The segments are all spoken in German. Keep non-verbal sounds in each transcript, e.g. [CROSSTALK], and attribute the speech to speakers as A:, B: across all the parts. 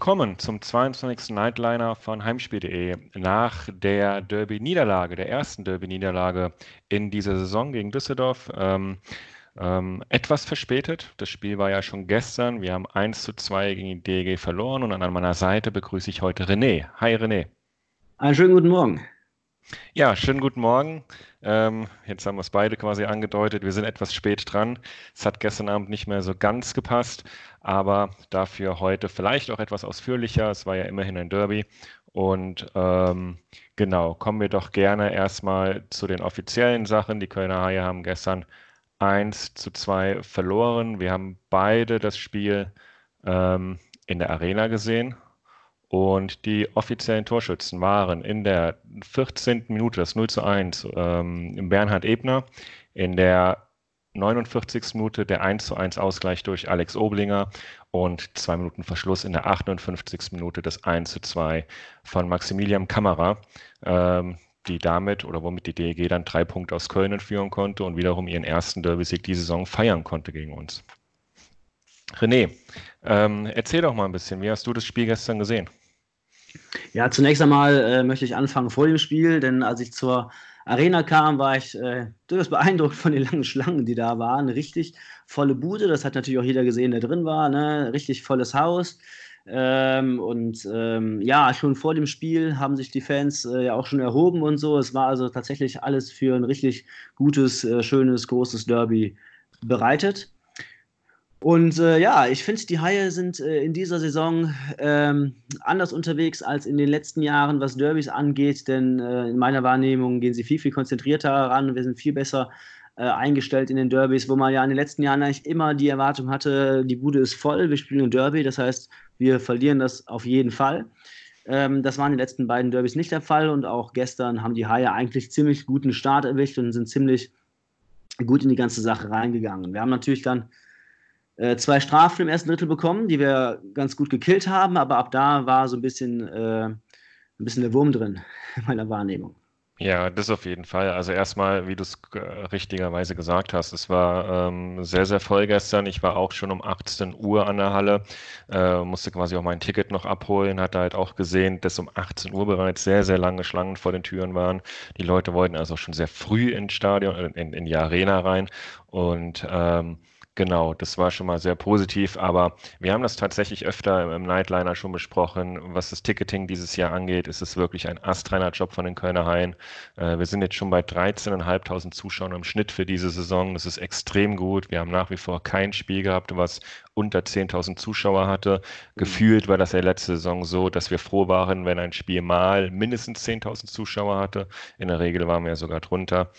A: willkommen zum 22. Nightliner von Heimspiel.de. Nach der Derby-Niederlage, der ersten Derby-Niederlage in dieser Saison gegen Düsseldorf, ähm, ähm, etwas verspätet. Das Spiel war ja schon gestern. Wir haben 1 zu 2 gegen die DEG verloren und an meiner Seite begrüße ich heute René. Hi René.
B: Einen schönen guten Morgen.
A: Ja, schönen guten Morgen. Ähm, jetzt haben wir es beide quasi angedeutet. Wir sind etwas spät dran. Es hat gestern Abend nicht mehr so ganz gepasst, aber dafür heute vielleicht auch etwas ausführlicher. Es war ja immerhin ein Derby. Und ähm, genau, kommen wir doch gerne erstmal zu den offiziellen Sachen. Die Kölner Haie haben gestern 1 zu 2 verloren. Wir haben beide das Spiel ähm, in der Arena gesehen und die offiziellen Torschützen waren in der 14. Minute das 0 zu 1 ähm, Bernhard Ebner, in der 49. Minute der 1 zu 1 Ausgleich durch Alex Oblinger und zwei Minuten Verschluss in der 58. Minute das 1 zu 2 von Maximilian Kammerer, ähm, die damit oder womit die DEG dann drei Punkte aus Köln führen konnte und wiederum ihren ersten Derby-Sieg die Saison feiern konnte gegen uns. René, ähm, erzähl doch mal ein bisschen, wie hast du das Spiel gestern gesehen?
B: Ja, zunächst einmal äh, möchte ich anfangen vor dem Spiel, denn als ich zur Arena kam, war ich äh, durchaus beeindruckt von den langen Schlangen, die da waren. Richtig volle Bude, das hat natürlich auch jeder gesehen, der drin war. Ne? Richtig volles Haus. Ähm, und ähm, ja, schon vor dem Spiel haben sich die Fans äh, ja auch schon erhoben und so. Es war also tatsächlich alles für ein richtig gutes, äh, schönes, großes Derby bereitet. Und äh, ja, ich finde, die Haie sind äh, in dieser Saison ähm, anders unterwegs als in den letzten Jahren, was Derbys angeht, denn äh, in meiner Wahrnehmung gehen sie viel, viel konzentrierter ran. Wir sind viel besser äh, eingestellt in den Derbys, wo man ja in den letzten Jahren eigentlich immer die Erwartung hatte, die Bude ist voll, wir spielen ein Derby, das heißt, wir verlieren das auf jeden Fall. Ähm, das war in den letzten beiden Derbys nicht der Fall und auch gestern haben die Haie eigentlich ziemlich guten Start erwischt und sind ziemlich gut in die ganze Sache reingegangen. Wir haben natürlich dann zwei Strafen im ersten Drittel bekommen, die wir ganz gut gekillt haben, aber ab da war so ein bisschen, äh, ein bisschen der Wurm drin in meiner Wahrnehmung.
A: Ja, das auf jeden Fall. Also erstmal, wie du es äh, richtigerweise gesagt hast, es war ähm, sehr, sehr voll gestern. Ich war auch schon um 18 Uhr an der Halle, äh, musste quasi auch mein Ticket noch abholen, hatte halt auch gesehen, dass um 18 Uhr bereits sehr, sehr lange Schlangen vor den Türen waren. Die Leute wollten also schon sehr früh ins Stadion, in, in die Arena rein und ähm, Genau, das war schon mal sehr positiv, aber wir haben das tatsächlich öfter im Nightliner schon besprochen. Was das Ticketing dieses Jahr angeht, ist es wirklich ein astreiner Job von den Kölner Haien. Äh, wir sind jetzt schon bei 13.500 Zuschauern im Schnitt für diese Saison. Das ist extrem gut. Wir haben nach wie vor kein Spiel gehabt, was unter 10.000 Zuschauer hatte. Mhm. Gefühlt war das ja letzte Saison so, dass wir froh waren, wenn ein Spiel mal mindestens 10.000 Zuschauer hatte. In der Regel waren wir ja sogar drunter.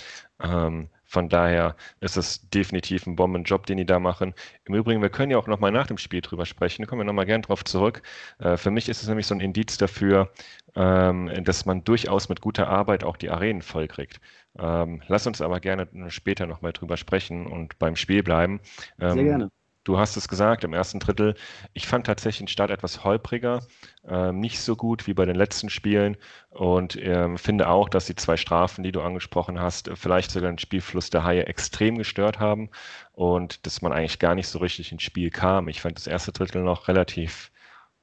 A: Ähm, von daher ist es definitiv ein Bombenjob, den die da machen. Im Übrigen, wir können ja auch nochmal nach dem Spiel drüber sprechen. Da kommen wir nochmal gern drauf zurück. Äh, für mich ist es nämlich so ein Indiz dafür, ähm, dass man durchaus mit guter Arbeit auch die Arenen vollkriegt. Ähm, lass uns aber gerne später nochmal drüber sprechen und beim Spiel bleiben.
B: Sehr ähm, gerne.
A: Du hast es gesagt, im ersten Drittel. Ich fand tatsächlich den Start etwas holpriger, äh, nicht so gut wie bei den letzten Spielen und äh, finde auch, dass die zwei Strafen, die du angesprochen hast, vielleicht sogar den Spielfluss der Haie extrem gestört haben und dass man eigentlich gar nicht so richtig ins Spiel kam. Ich fand das erste Drittel noch relativ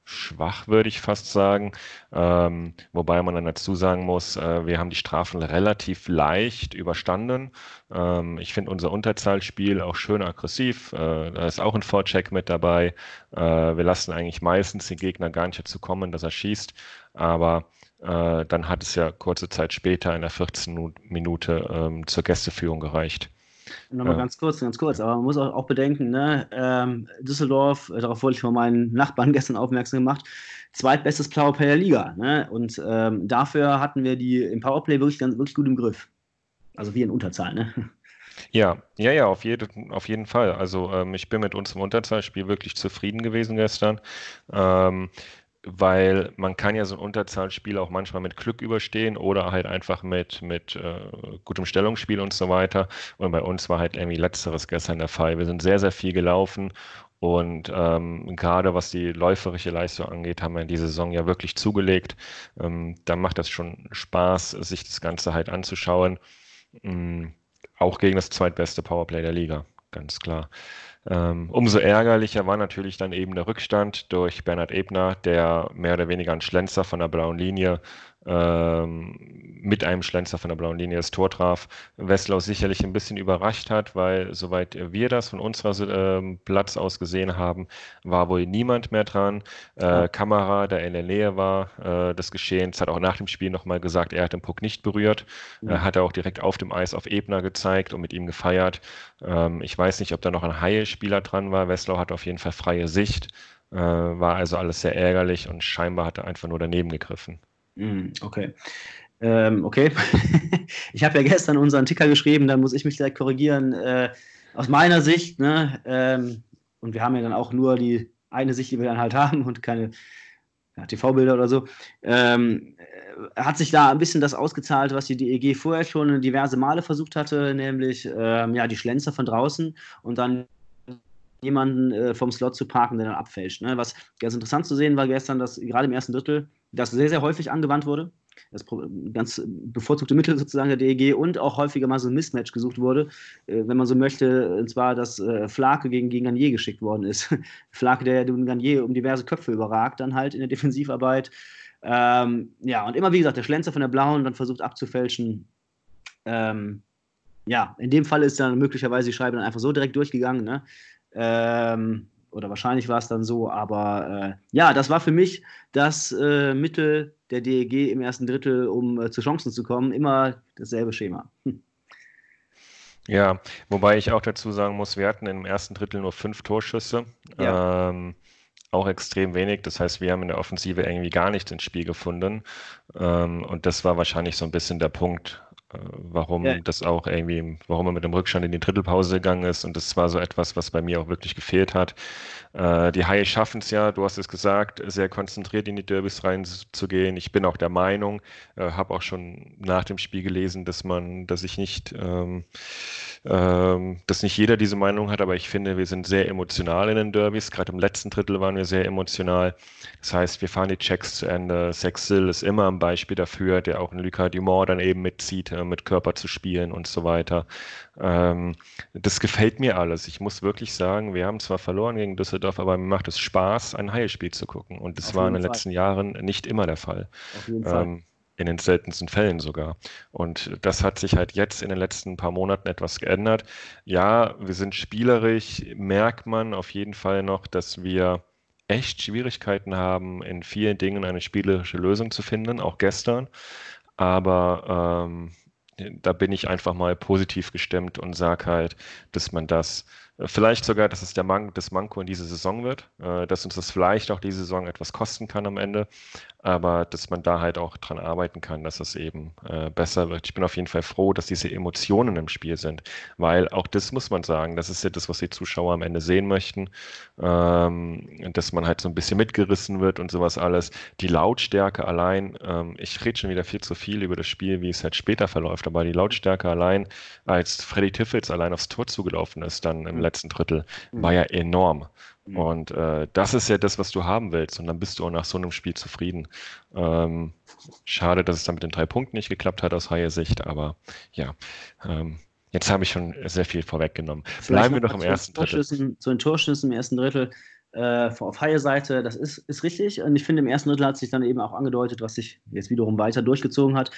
A: schwach, würde ich fast sagen. Ähm, wobei man dann dazu sagen muss, äh, wir haben die Strafen relativ leicht überstanden. Ähm, ich finde unser Unterzahlspiel auch schön aggressiv. Äh, da ist auch ein Vorcheck mit dabei. Äh, wir lassen eigentlich meistens den Gegner gar nicht dazu kommen, dass er schießt. Aber äh, dann hat es ja kurze Zeit später in der 14. Minute ähm, zur Gästeführung gereicht.
B: Nochmal ja. ganz kurz, ganz kurz, aber man muss auch, auch bedenken, ne, ähm, Düsseldorf, äh, darauf wurde ich von meinen [LAUGHS] Nachbarn gestern aufmerksam gemacht, zweitbestes Powerplay der Liga. Ne? Und ähm, dafür hatten wir die im Powerplay wirklich, ganz, wirklich gut im Griff. Also wie in Unterzahl, ne?
A: Ja, ja, ja, auf, jede, auf jeden Fall. Also ähm, ich bin mit uns im Unterzahlspiel wirklich zufrieden gewesen gestern. Ähm, weil man kann ja so ein Unterzahlspiel auch manchmal mit Glück überstehen oder halt einfach mit, mit äh, gutem Stellungsspiel und so weiter. Und bei uns war halt irgendwie letzteres gestern der Fall. Wir sind sehr, sehr viel gelaufen und ähm, gerade was die läuferische Leistung angeht, haben wir in dieser Saison ja wirklich zugelegt. Ähm, da macht das schon Spaß, sich das Ganze halt anzuschauen. Ähm, auch gegen das zweitbeste Powerplay der Liga. ganz klar. Ähm, umso ärgerlicher war natürlich dann eben der Rückstand durch Bernhard Ebner, der mehr oder weniger ein Schlenzer von der blauen Linie mit einem Schlenzer von der blauen Linie das Tor traf. Wesslau sicherlich ein bisschen überrascht hat, weil soweit wir das von unserer äh, Platz aus gesehen haben, war wohl niemand mehr dran. Äh, Kamera, der in der Nähe war äh, des Geschehens, hat auch nach dem Spiel nochmal gesagt, er hat den Puck nicht berührt. Mhm. hat er auch direkt auf dem Eis auf Ebner gezeigt und mit ihm gefeiert. Ähm, ich weiß nicht, ob da noch ein Haie-Spieler dran war. Wesslau hat auf jeden Fall freie Sicht. Äh, war also alles sehr ärgerlich und scheinbar hat er einfach nur daneben gegriffen.
B: Mm, okay. Ähm, okay. [LAUGHS] ich habe ja gestern unseren Ticker geschrieben, dann muss ich mich direkt korrigieren. Äh, aus meiner Sicht, ne, ähm, und wir haben ja dann auch nur die eine Sicht, die wir dann halt haben und keine ja, TV-Bilder oder so, ähm, äh, hat sich da ein bisschen das ausgezahlt, was die DEG vorher schon diverse Male versucht hatte, nämlich ähm, ja, die Schlenzer von draußen und dann jemanden äh, vom Slot zu parken, der dann abfälscht. Ne? Was ganz interessant zu sehen war gestern, dass gerade im ersten Drittel das sehr, sehr häufig angewandt wurde. Das ganz bevorzugte Mittel sozusagen der DEG und auch häufiger mal so ein Mismatch gesucht wurde, äh, wenn man so möchte, und zwar, dass äh, Flake gegen, gegen Garnier geschickt worden ist. [LAUGHS] Flake, der den Garnier um diverse Köpfe überragt, dann halt in der Defensivarbeit. Ähm, ja, und immer wie gesagt, der Schlenzer von der Blauen dann versucht abzufälschen. Ähm, ja, in dem Fall ist dann möglicherweise die Scheibe dann einfach so direkt durchgegangen. Ne? Ähm, oder wahrscheinlich war es dann so, aber äh, ja, das war für mich das äh, Mittel der DEG im ersten Drittel, um äh, zu Chancen zu kommen, immer dasselbe Schema. Hm.
A: Ja, wobei ich auch dazu sagen muss, wir hatten im ersten Drittel nur fünf Torschüsse. Ja. Ähm, auch extrem wenig. Das heißt, wir haben in der Offensive irgendwie gar nicht ins Spiel gefunden. Ähm, und das war wahrscheinlich so ein bisschen der Punkt, warum ja. das auch irgendwie, warum er mit dem Rückstand in die Drittelpause gegangen ist. Und das war so etwas, was bei mir auch wirklich gefehlt hat. Äh, die Haie schaffen es ja, du hast es gesagt, sehr konzentriert in die Derbys reinzugehen. Ich bin auch der Meinung, äh, habe auch schon nach dem Spiel gelesen, dass man, dass ich nicht, ähm, ähm, dass nicht jeder diese Meinung hat, aber ich finde, wir sind sehr emotional in den Derbys. Gerade im letzten Drittel waren wir sehr emotional. Das heißt, wir fahren die Checks zu Ende. Sexil ist immer ein Beispiel dafür, der auch in Lucas Dumont dann eben mitzieht äh, mit Körper zu spielen und so weiter. Ähm, das gefällt mir alles. Ich muss wirklich sagen, wir haben zwar verloren gegen Düsseldorf, aber mir macht es Spaß, ein Heilspiel zu gucken. Und das Auf war in den Fall. letzten Jahren nicht immer der Fall. Auf jeden Fall. Ähm, in den seltensten Fällen sogar. Und das hat sich halt jetzt in den letzten paar Monaten etwas geändert. Ja, wir sind spielerisch, merkt man auf jeden Fall noch, dass wir echt Schwierigkeiten haben, in vielen Dingen eine spielerische Lösung zu finden, auch gestern. Aber ähm, da bin ich einfach mal positiv gestimmt und sage halt, dass man das Vielleicht sogar, dass es der Man das Manko in dieser Saison wird, äh, dass uns das vielleicht auch diese Saison etwas kosten kann am Ende, aber dass man da halt auch dran arbeiten kann, dass es eben äh, besser wird. Ich bin auf jeden Fall froh, dass diese Emotionen im Spiel sind, weil auch das muss man sagen, das ist ja das, was die Zuschauer am Ende sehen möchten, ähm, dass man halt so ein bisschen mitgerissen wird und sowas alles. Die Lautstärke allein, ähm, ich rede schon wieder viel zu viel über das Spiel, wie es halt später verläuft, aber die Lautstärke allein, als Freddy Tiffels allein aufs Tor zugelaufen ist, dann im letzten Drittel, mhm. war ja enorm. Mhm. Und äh, das ist ja das, was du haben willst. Und dann bist du auch nach so einem Spiel zufrieden. Ähm, schade, dass es dann mit den drei Punkten nicht geklappt hat aus Haie Sicht, aber ja. Ähm, jetzt habe ich schon sehr viel vorweggenommen. Vielleicht Bleiben wir doch im ersten Drittel.
B: Zu den Torschüssen im ersten Drittel äh, auf Haie-Seite, das ist, ist richtig. Und ich finde, im ersten Drittel hat sich dann eben auch angedeutet, was sich jetzt wiederum weiter durchgezogen hat.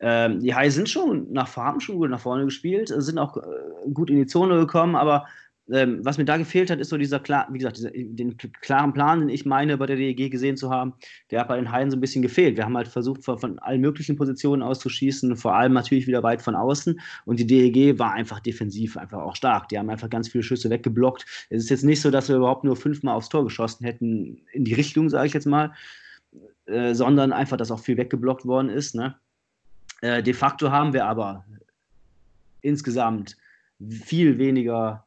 B: Ähm, die Haie sind schon nach Farben schon gut nach vorne gespielt, sind auch äh, gut in die Zone gekommen, aber ähm, was mir da gefehlt hat, ist so dieser klar, wie gesagt, dieser, den klaren Plan, den ich meine, bei der DEG gesehen zu haben, der hat bei den Haien so ein bisschen gefehlt. Wir haben halt versucht, von, von allen möglichen Positionen auszuschießen, vor allem natürlich wieder weit von außen. Und die DEG war einfach defensiv, einfach auch stark. Die haben einfach ganz viele Schüsse weggeblockt. Es ist jetzt nicht so, dass wir überhaupt nur fünfmal aufs Tor geschossen hätten, in die Richtung, sage ich jetzt mal, äh, sondern einfach, dass auch viel weggeblockt worden ist. Ne? Äh, de facto haben wir aber insgesamt viel weniger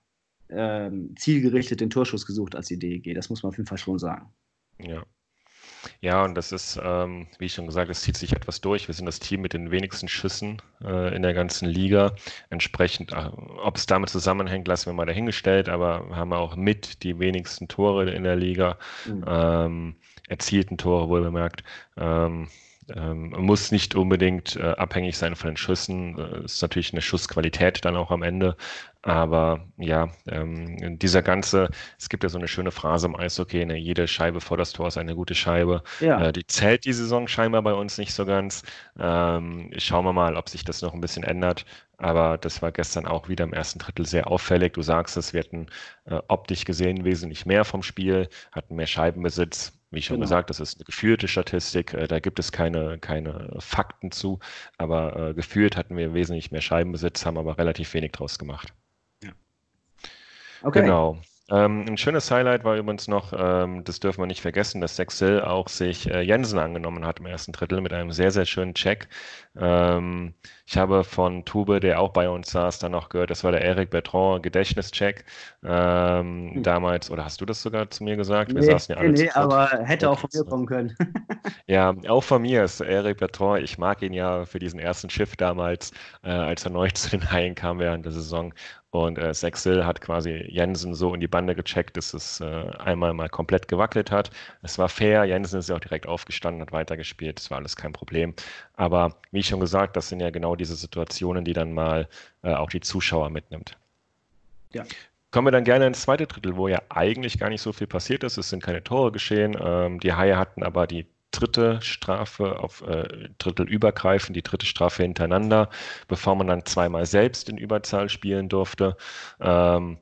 B: ähm, zielgerichtet den Torschuss gesucht als die DEG. Das muss man auf jeden Fall schon sagen.
A: Ja. Ja, und das ist, ähm, wie ich schon gesagt, es zieht sich etwas durch. Wir sind das Team mit den wenigsten Schüssen äh, in der ganzen Liga. Entsprechend, äh, ob es damit zusammenhängt, lassen wir mal dahingestellt, aber wir haben auch mit die wenigsten Tore in der Liga, mhm. ähm, erzielten Tore wohl bemerkt. Ähm, ähm, muss nicht unbedingt äh, abhängig sein von den Schüssen. Äh, ist natürlich eine Schussqualität dann auch am Ende. Aber ja, ähm, dieser ganze, es gibt ja so eine schöne Phrase im Eishockey, ne, jede Scheibe vor das Tor ist eine gute Scheibe. Ja. Äh, die zählt die Saison scheinbar bei uns nicht so ganz. Ähm, schauen wir mal, ob sich das noch ein bisschen ändert. Aber das war gestern auch wieder im ersten Drittel sehr auffällig. Du sagst es, wir hatten äh, optisch gesehen wesentlich mehr vom Spiel, hatten mehr Scheibenbesitz. Wie schon genau. gesagt, das ist eine gefühlte Statistik, äh, da gibt es keine, keine Fakten zu, aber äh, gefühlt hatten wir wesentlich mehr Scheibenbesitz, haben aber relativ wenig draus gemacht. Okay. Genau. Ähm, ein schönes Highlight war übrigens noch, ähm, das dürfen wir nicht vergessen, dass Sexel auch sich äh, Jensen angenommen hat im ersten Drittel mit einem sehr, sehr schönen Check. Ähm, ich habe von Tube, der auch bei uns saß, dann noch gehört, das war der Eric Bertrand Gedächtnischeck ähm, hm. damals, oder hast du das sogar zu mir gesagt?
B: Wir nee, saßen ja alle nee, aber hätte auch von mir kommen können. [LAUGHS]
A: ja, auch von mir ist Eric Bertrand, ich mag ihn ja für diesen ersten Schiff damals, äh, als er neu [LAUGHS] zu den Haien kam während der Saison. Und äh, Sexel hat quasi Jensen so in die Bande gecheckt, dass es äh, einmal mal komplett gewackelt hat. Es war fair, Jensen ist ja auch direkt aufgestanden, hat weitergespielt, das war alles kein Problem. Aber wie schon gesagt, das sind ja genau diese Situationen, die dann mal äh, auch die Zuschauer mitnimmt. Ja. Kommen wir dann gerne ins zweite Drittel, wo ja eigentlich gar nicht so viel passiert ist. Es sind keine Tore geschehen. Ähm, die Haie hatten aber die dritte Strafe auf äh, Drittel übergreifend, die dritte Strafe hintereinander, bevor man dann zweimal selbst in Überzahl spielen durfte. Ähm,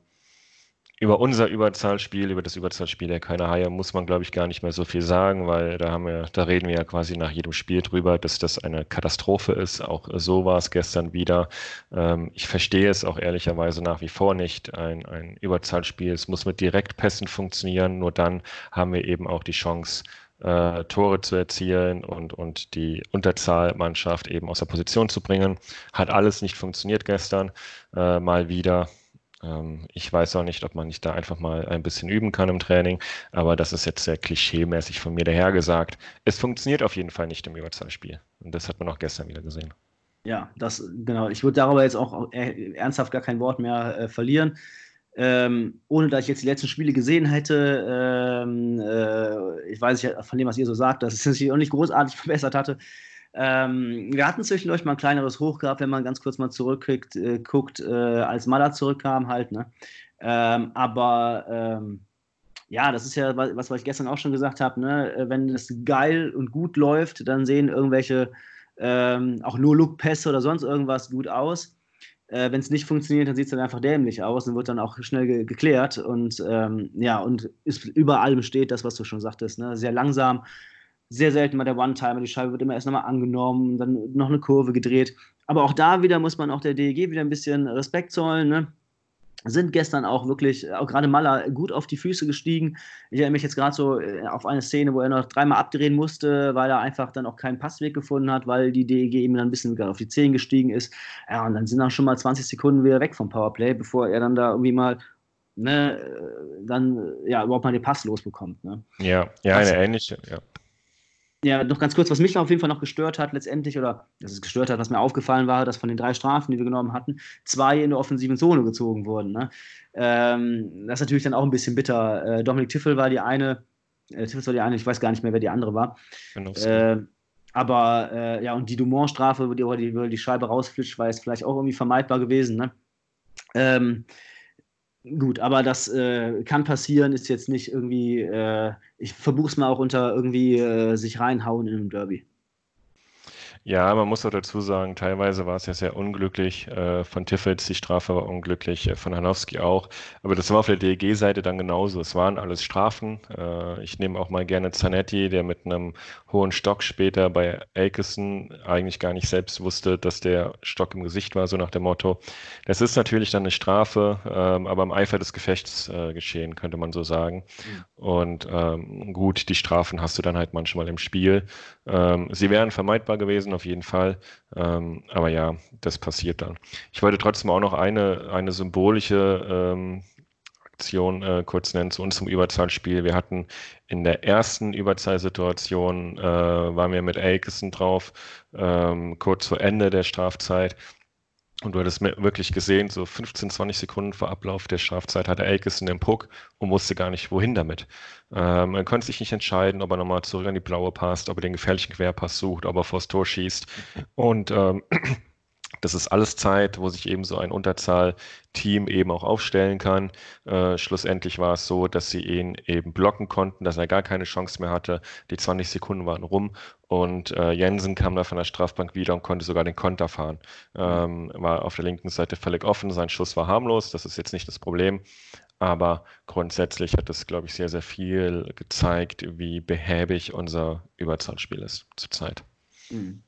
A: über unser Überzahlspiel, über das Überzahlspiel der keine Haie, muss man, glaube ich, gar nicht mehr so viel sagen, weil da haben wir, da reden wir ja quasi nach jedem Spiel drüber, dass das eine Katastrophe ist. Auch so war es gestern wieder. Ähm, ich verstehe es auch ehrlicherweise nach wie vor nicht. Ein, ein Überzahlspiel, es muss mit Direktpässen funktionieren, nur dann haben wir eben auch die Chance, äh, Tore zu erzielen und, und die Unterzahlmannschaft eben aus der Position zu bringen. Hat alles nicht funktioniert gestern, äh, mal wieder. Ähm, ich weiß auch nicht, ob man nicht da einfach mal ein bisschen üben kann im Training, aber das ist jetzt sehr klischeemäßig von mir dahergesagt. Es funktioniert auf jeden Fall nicht im Überzahlspiel. Und das hat man auch gestern wieder gesehen.
B: Ja, das, genau. Ich würde darüber jetzt auch äh, ernsthaft gar kein Wort mehr äh, verlieren. Ähm, ohne dass ich jetzt die letzten Spiele gesehen hätte, ähm, äh, ich weiß ja von dem, was ihr so sagt, dass es sich auch nicht großartig [LAUGHS] verbessert hatte. Ähm, wir hatten zwischendurch mal ein kleineres Hoch gehabt, wenn man ganz kurz mal zurückguckt, äh, guckt, äh, als Mala zurückkam halt. Ne? Ähm, aber ähm, ja, das ist ja was, was ich gestern auch schon gesagt habe. Ne? Äh, wenn es geil und gut läuft, dann sehen irgendwelche ähm, auch nur Look-Pässe oder sonst irgendwas gut aus. Äh, Wenn es nicht funktioniert, dann sieht es dann einfach dämlich aus und wird dann auch schnell ge geklärt. Und ähm, ja, und ist über allem steht das, was du schon sagtest. Ne? Sehr langsam, sehr selten mal der One-Timer. Die Scheibe wird immer erst nochmal angenommen, dann noch eine Kurve gedreht. Aber auch da wieder muss man auch der DEG wieder ein bisschen Respekt zollen. Ne? sind gestern auch wirklich, auch gerade Maller, gut auf die Füße gestiegen. Ich erinnere mich jetzt gerade so äh, auf eine Szene, wo er noch dreimal abdrehen musste, weil er einfach dann auch keinen Passweg gefunden hat, weil die DEG ihm dann ein bisschen auf die Zehen gestiegen ist. Ja, und dann sind auch schon mal 20 Sekunden wieder weg vom Powerplay, bevor er dann da irgendwie mal ne, äh, dann ja überhaupt mal den Pass losbekommt. Ne?
A: Ja, ja, eine ähnliche, ja
B: ja, noch ganz kurz, was mich auf jeden Fall noch gestört hat, letztendlich, oder dass es gestört hat, was mir aufgefallen war, dass von den drei Strafen, die wir genommen hatten, zwei in der offensiven Zone gezogen wurden. Ne? Ähm, das ist natürlich dann auch ein bisschen bitter. Äh, Dominik Tiffel war die eine, äh, Tiffel war die eine, ich weiß gar nicht mehr, wer die andere war. Äh, aber äh, ja, und die Dumont-Strafe, wo die, wo die, wo die Scheibe rausflitscht, war jetzt vielleicht auch irgendwie vermeidbar gewesen. Ne? Ähm, Gut, aber das äh, kann passieren, ist jetzt nicht irgendwie, äh, ich verbuche es mal auch unter irgendwie äh, sich reinhauen in einem Derby.
A: Ja, man muss auch dazu sagen, teilweise war es ja sehr unglücklich. Äh, von Tiffels, die Strafe war unglücklich, äh, von Hanowski auch. Aber das war auf der DEG-Seite dann genauso. Es waren alles Strafen. Äh, ich nehme auch mal gerne Zanetti, der mit einem hohen Stock später bei Elkison eigentlich gar nicht selbst wusste, dass der Stock im Gesicht war, so nach dem Motto. Das ist natürlich dann eine Strafe, ähm, aber im Eifer des Gefechts äh, geschehen, könnte man so sagen. Mhm. Und ähm, gut, die Strafen hast du dann halt manchmal im Spiel. Ähm, sie wären vermeidbar gewesen, auf jeden Fall. Ähm, aber ja, das passiert dann. Ich wollte trotzdem auch noch eine, eine symbolische ähm, Aktion äh, kurz nennen zu uns zum Überzahlspiel. Wir hatten in der ersten Überzahlsituation, äh, waren wir mit Elkison drauf, ähm, kurz vor Ende der Strafzeit. Und du hattest wirklich gesehen, so 15, 20 Sekunden vor Ablauf der Strafzeit hatte Elkison den Puck und wusste gar nicht, wohin damit. Ähm, er konnte sich nicht entscheiden, ob er nochmal zurück an die Blaue passt, ob er den gefährlichen Querpass sucht, ob er vors Tor schießt. Und ähm, [CLEARS THROAT] Das ist alles Zeit, wo sich eben so ein Unterzahl-Team eben auch aufstellen kann. Äh, schlussendlich war es so, dass sie ihn eben blocken konnten, dass er gar keine Chance mehr hatte. Die 20 Sekunden waren rum und äh, Jensen kam da von der Strafbank wieder und konnte sogar den Konter fahren. Ähm, war auf der linken Seite völlig offen, sein Schuss war harmlos, das ist jetzt nicht das Problem. Aber grundsätzlich hat es, glaube ich, sehr, sehr viel gezeigt, wie behäbig unser Überzahlspiel ist zurzeit. Mhm.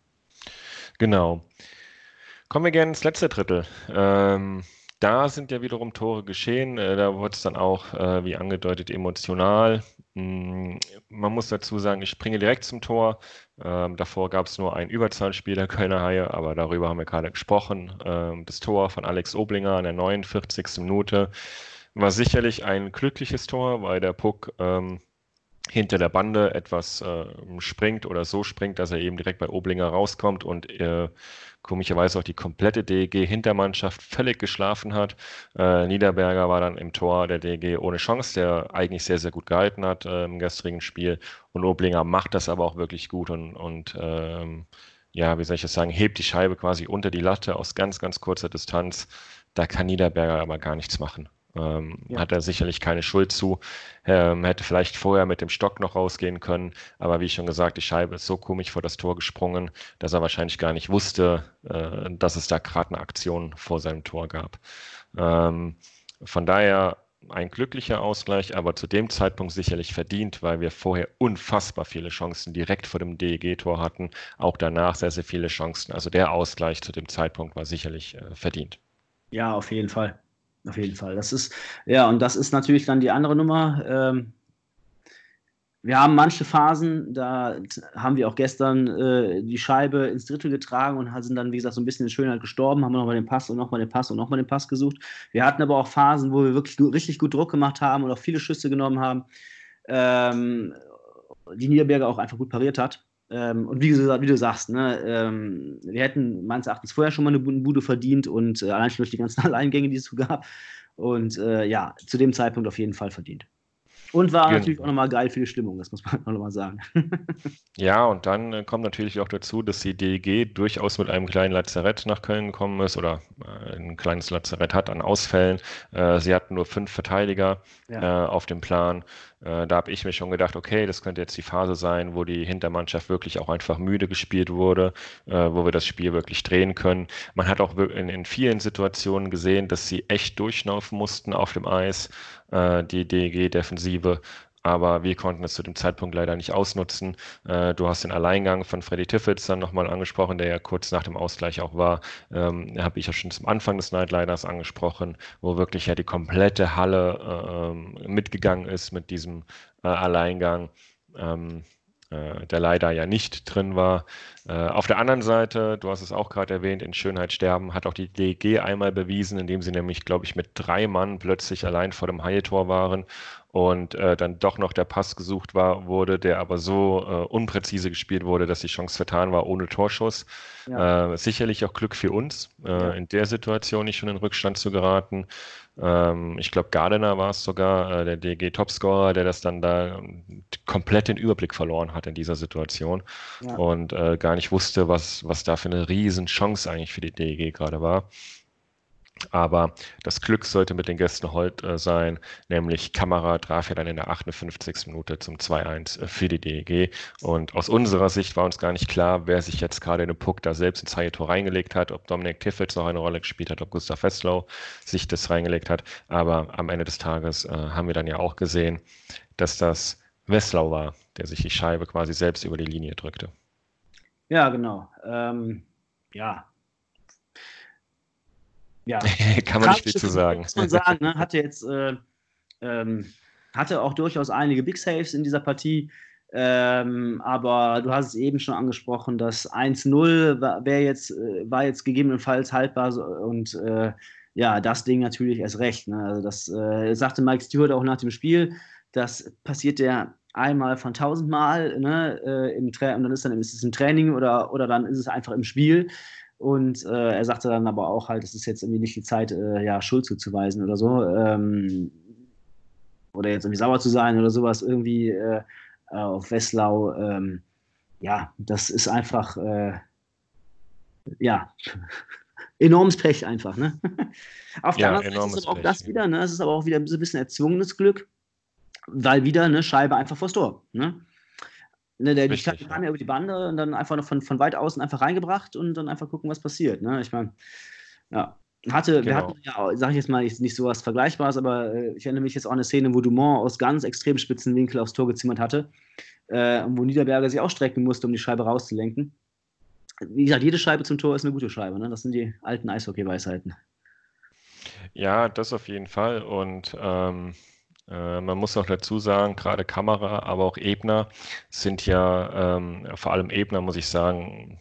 A: Genau. Kommen wir gerne ins letzte Drittel. Ähm, da sind ja wiederum Tore geschehen. Äh, da wurde es dann auch, äh, wie angedeutet, emotional. Mm, man muss dazu sagen, ich springe direkt zum Tor. Ähm, davor gab es nur ein Überzahlspiel der Kölner Haie, aber darüber haben wir gerade gesprochen. Ähm, das Tor von Alex Oblinger in der 49. Minute war sicherlich ein glückliches Tor, weil der Puck ähm, hinter der Bande etwas äh, springt oder so springt, dass er eben direkt bei Oblinger rauskommt und äh, komischerweise auch die komplette DEG-Hintermannschaft völlig geschlafen hat. Äh, Niederberger war dann im Tor der DEG ohne Chance, der eigentlich sehr, sehr gut gehalten hat äh, im gestrigen Spiel. Und Oblinger macht das aber auch wirklich gut und, und ähm, ja, wie soll ich das sagen, hebt die Scheibe quasi unter die Latte aus ganz, ganz kurzer Distanz. Da kann Niederberger aber gar nichts machen. Ähm, ja. Hat er sicherlich keine Schuld zu. Ähm, hätte vielleicht vorher mit dem Stock noch rausgehen können. Aber wie schon gesagt, die Scheibe ist so komisch vor das Tor gesprungen, dass er wahrscheinlich gar nicht wusste, äh, dass es da gerade eine Aktion vor seinem Tor gab. Ähm, von daher ein glücklicher Ausgleich, aber zu dem Zeitpunkt sicherlich verdient, weil wir vorher unfassbar viele Chancen direkt vor dem DEG-Tor hatten. Auch danach sehr, sehr viele Chancen. Also der Ausgleich zu dem Zeitpunkt war sicherlich äh, verdient.
B: Ja, auf jeden Fall. Auf jeden Fall. Das ist, ja, und das ist natürlich dann die andere Nummer. Ähm, wir haben manche Phasen, da haben wir auch gestern äh, die Scheibe ins Drittel getragen und sind dann, wie gesagt, so ein bisschen in Schönheit gestorben, haben nochmal den Pass und nochmal den Pass und nochmal den Pass gesucht. Wir hatten aber auch Phasen, wo wir wirklich richtig gut Druck gemacht haben und auch viele Schüsse genommen haben, ähm, die Niederberger auch einfach gut pariert hat. Ähm, und wie, gesagt, wie, du sagst, ne, ähm, wir hätten meines Erachtens vorher schon mal eine Bude verdient und äh, allein schon durch die ganzen [LAUGHS] Alleingänge, die es so gab. Und äh, ja, zu dem Zeitpunkt auf jeden Fall verdient. Und war genau. natürlich auch nochmal geil für die Stimmung, das muss man [LAUGHS] auch nochmal sagen.
A: ja, und dann äh, kommt natürlich auch dazu, dass die DEG durchaus mit einem kleinen Lazarett nach Köln gekommen ist oder äh, ein kleines Lazarett hat an Ausfällen. Äh, sie hatten nur fünf Verteidiger ja. Auf dem Plan. Da habe ich mir schon gedacht, okay, das könnte jetzt die Phase sein, wo die Hintermannschaft wirklich auch einfach müde gespielt wurde, wo wir das Spiel wirklich drehen können. Man hat auch in, in vielen Situationen gesehen, dass sie echt durchschnaufen mussten auf dem Eis, äh, die DEG-Defensive aber wir konnten es zu dem Zeitpunkt leider nicht ausnutzen. Äh, du hast den Alleingang von Freddy Tiffels dann nochmal angesprochen, der ja kurz nach dem Ausgleich auch war. Ähm, Habe ich ja schon zum Anfang des Nightliners angesprochen, wo wirklich ja die komplette Halle äh, mitgegangen ist mit diesem äh, Alleingang. Ähm, äh, der leider ja nicht drin war. Äh, auf der anderen Seite, du hast es auch gerade erwähnt, in Schönheit sterben hat auch die DG einmal bewiesen, indem sie nämlich, glaube ich, mit drei Mann plötzlich allein vor dem Haie-Tor waren und äh, dann doch noch der Pass gesucht war, wurde, der aber so äh, unpräzise gespielt wurde, dass die Chance vertan war ohne Torschuss. Ja. Äh, sicherlich auch Glück für uns, äh, ja. in der Situation nicht schon in Rückstand zu geraten. Ähm, ich glaube, Gardiner war es sogar, äh, der DG-Topscorer, der das dann da komplett den Überblick verloren hat in dieser Situation ja. und äh, gar nicht wusste, was, was da für eine Riesenchance eigentlich für die DG gerade war. Aber das Glück sollte mit den Gästen heute äh, sein, nämlich Kamera traf ja dann in der 58. Minute zum 2-1 äh, für die DEG. Und aus unserer Sicht war uns gar nicht klar, wer sich jetzt gerade in den Puck da selbst ins Haie Tor reingelegt hat, ob Dominik Tiffels noch eine Rolle gespielt hat, ob Gustav Fesslow sich das reingelegt hat. Aber am Ende des Tages äh, haben wir dann ja auch gesehen, dass das Wesslau war, der sich die Scheibe quasi selbst über die Linie drückte.
B: Ja, genau. Ähm, ja,
A: ja, [LAUGHS] kann man nicht viel zu sagen.
B: Muss man sagen, ne? hatte jetzt äh, ähm, hatte auch durchaus einige Big Saves in dieser Partie. Ähm, aber du hast es eben schon angesprochen, das 1-0 war, jetzt, äh, war jetzt gegebenenfalls haltbar und äh, ja, das Ding natürlich erst recht. Ne? Also das äh, sagte Mike Stewart auch nach dem Spiel. Das passiert ja einmal von tausendmal ne, äh, im Tra und dann ist dann ist es im Training oder, oder dann ist es einfach im Spiel. Und äh, er sagte dann aber auch halt, es ist jetzt irgendwie nicht die Zeit, äh, ja, Schuld zuzuweisen oder so. Ähm, oder jetzt irgendwie sauer zu sein oder sowas irgendwie äh, auf Wesslau. Ähm, ja, das ist einfach, äh, ja, [LAUGHS] enormes Pech einfach. Ne? [LAUGHS] Auf der ja, anderen Seite ist es auch Pech, das wieder, ne? es ist aber auch wieder ein bisschen erzwungenes Glück, weil wieder eine Scheibe einfach vors Tor. Ne? Ne, der, die Scheibe kam ja über die Bande und dann einfach noch von, von weit außen einfach reingebracht und dann einfach gucken, was passiert. Ne? Ich meine, ja. Hatte, genau. wir hatten ja, sag ich jetzt mal, nicht sowas Vergleichbares, aber äh, ich erinnere mich jetzt auch an eine Szene, wo Dumont aus ganz extrem spitzen Winkel aufs Tor gezimmert hatte, äh, wo Niederberger sich auch strecken musste, um die Scheibe rauszulenken. Wie gesagt, jede Scheibe zum Tor ist eine gute Scheibe. Ne? Das sind die alten Eishockey-Weisheiten.
A: Ja, das auf jeden Fall. Und ähm, äh, man muss auch dazu sagen, gerade Kamera, aber auch Ebner sind ja, ähm, vor allem Ebner, muss ich sagen,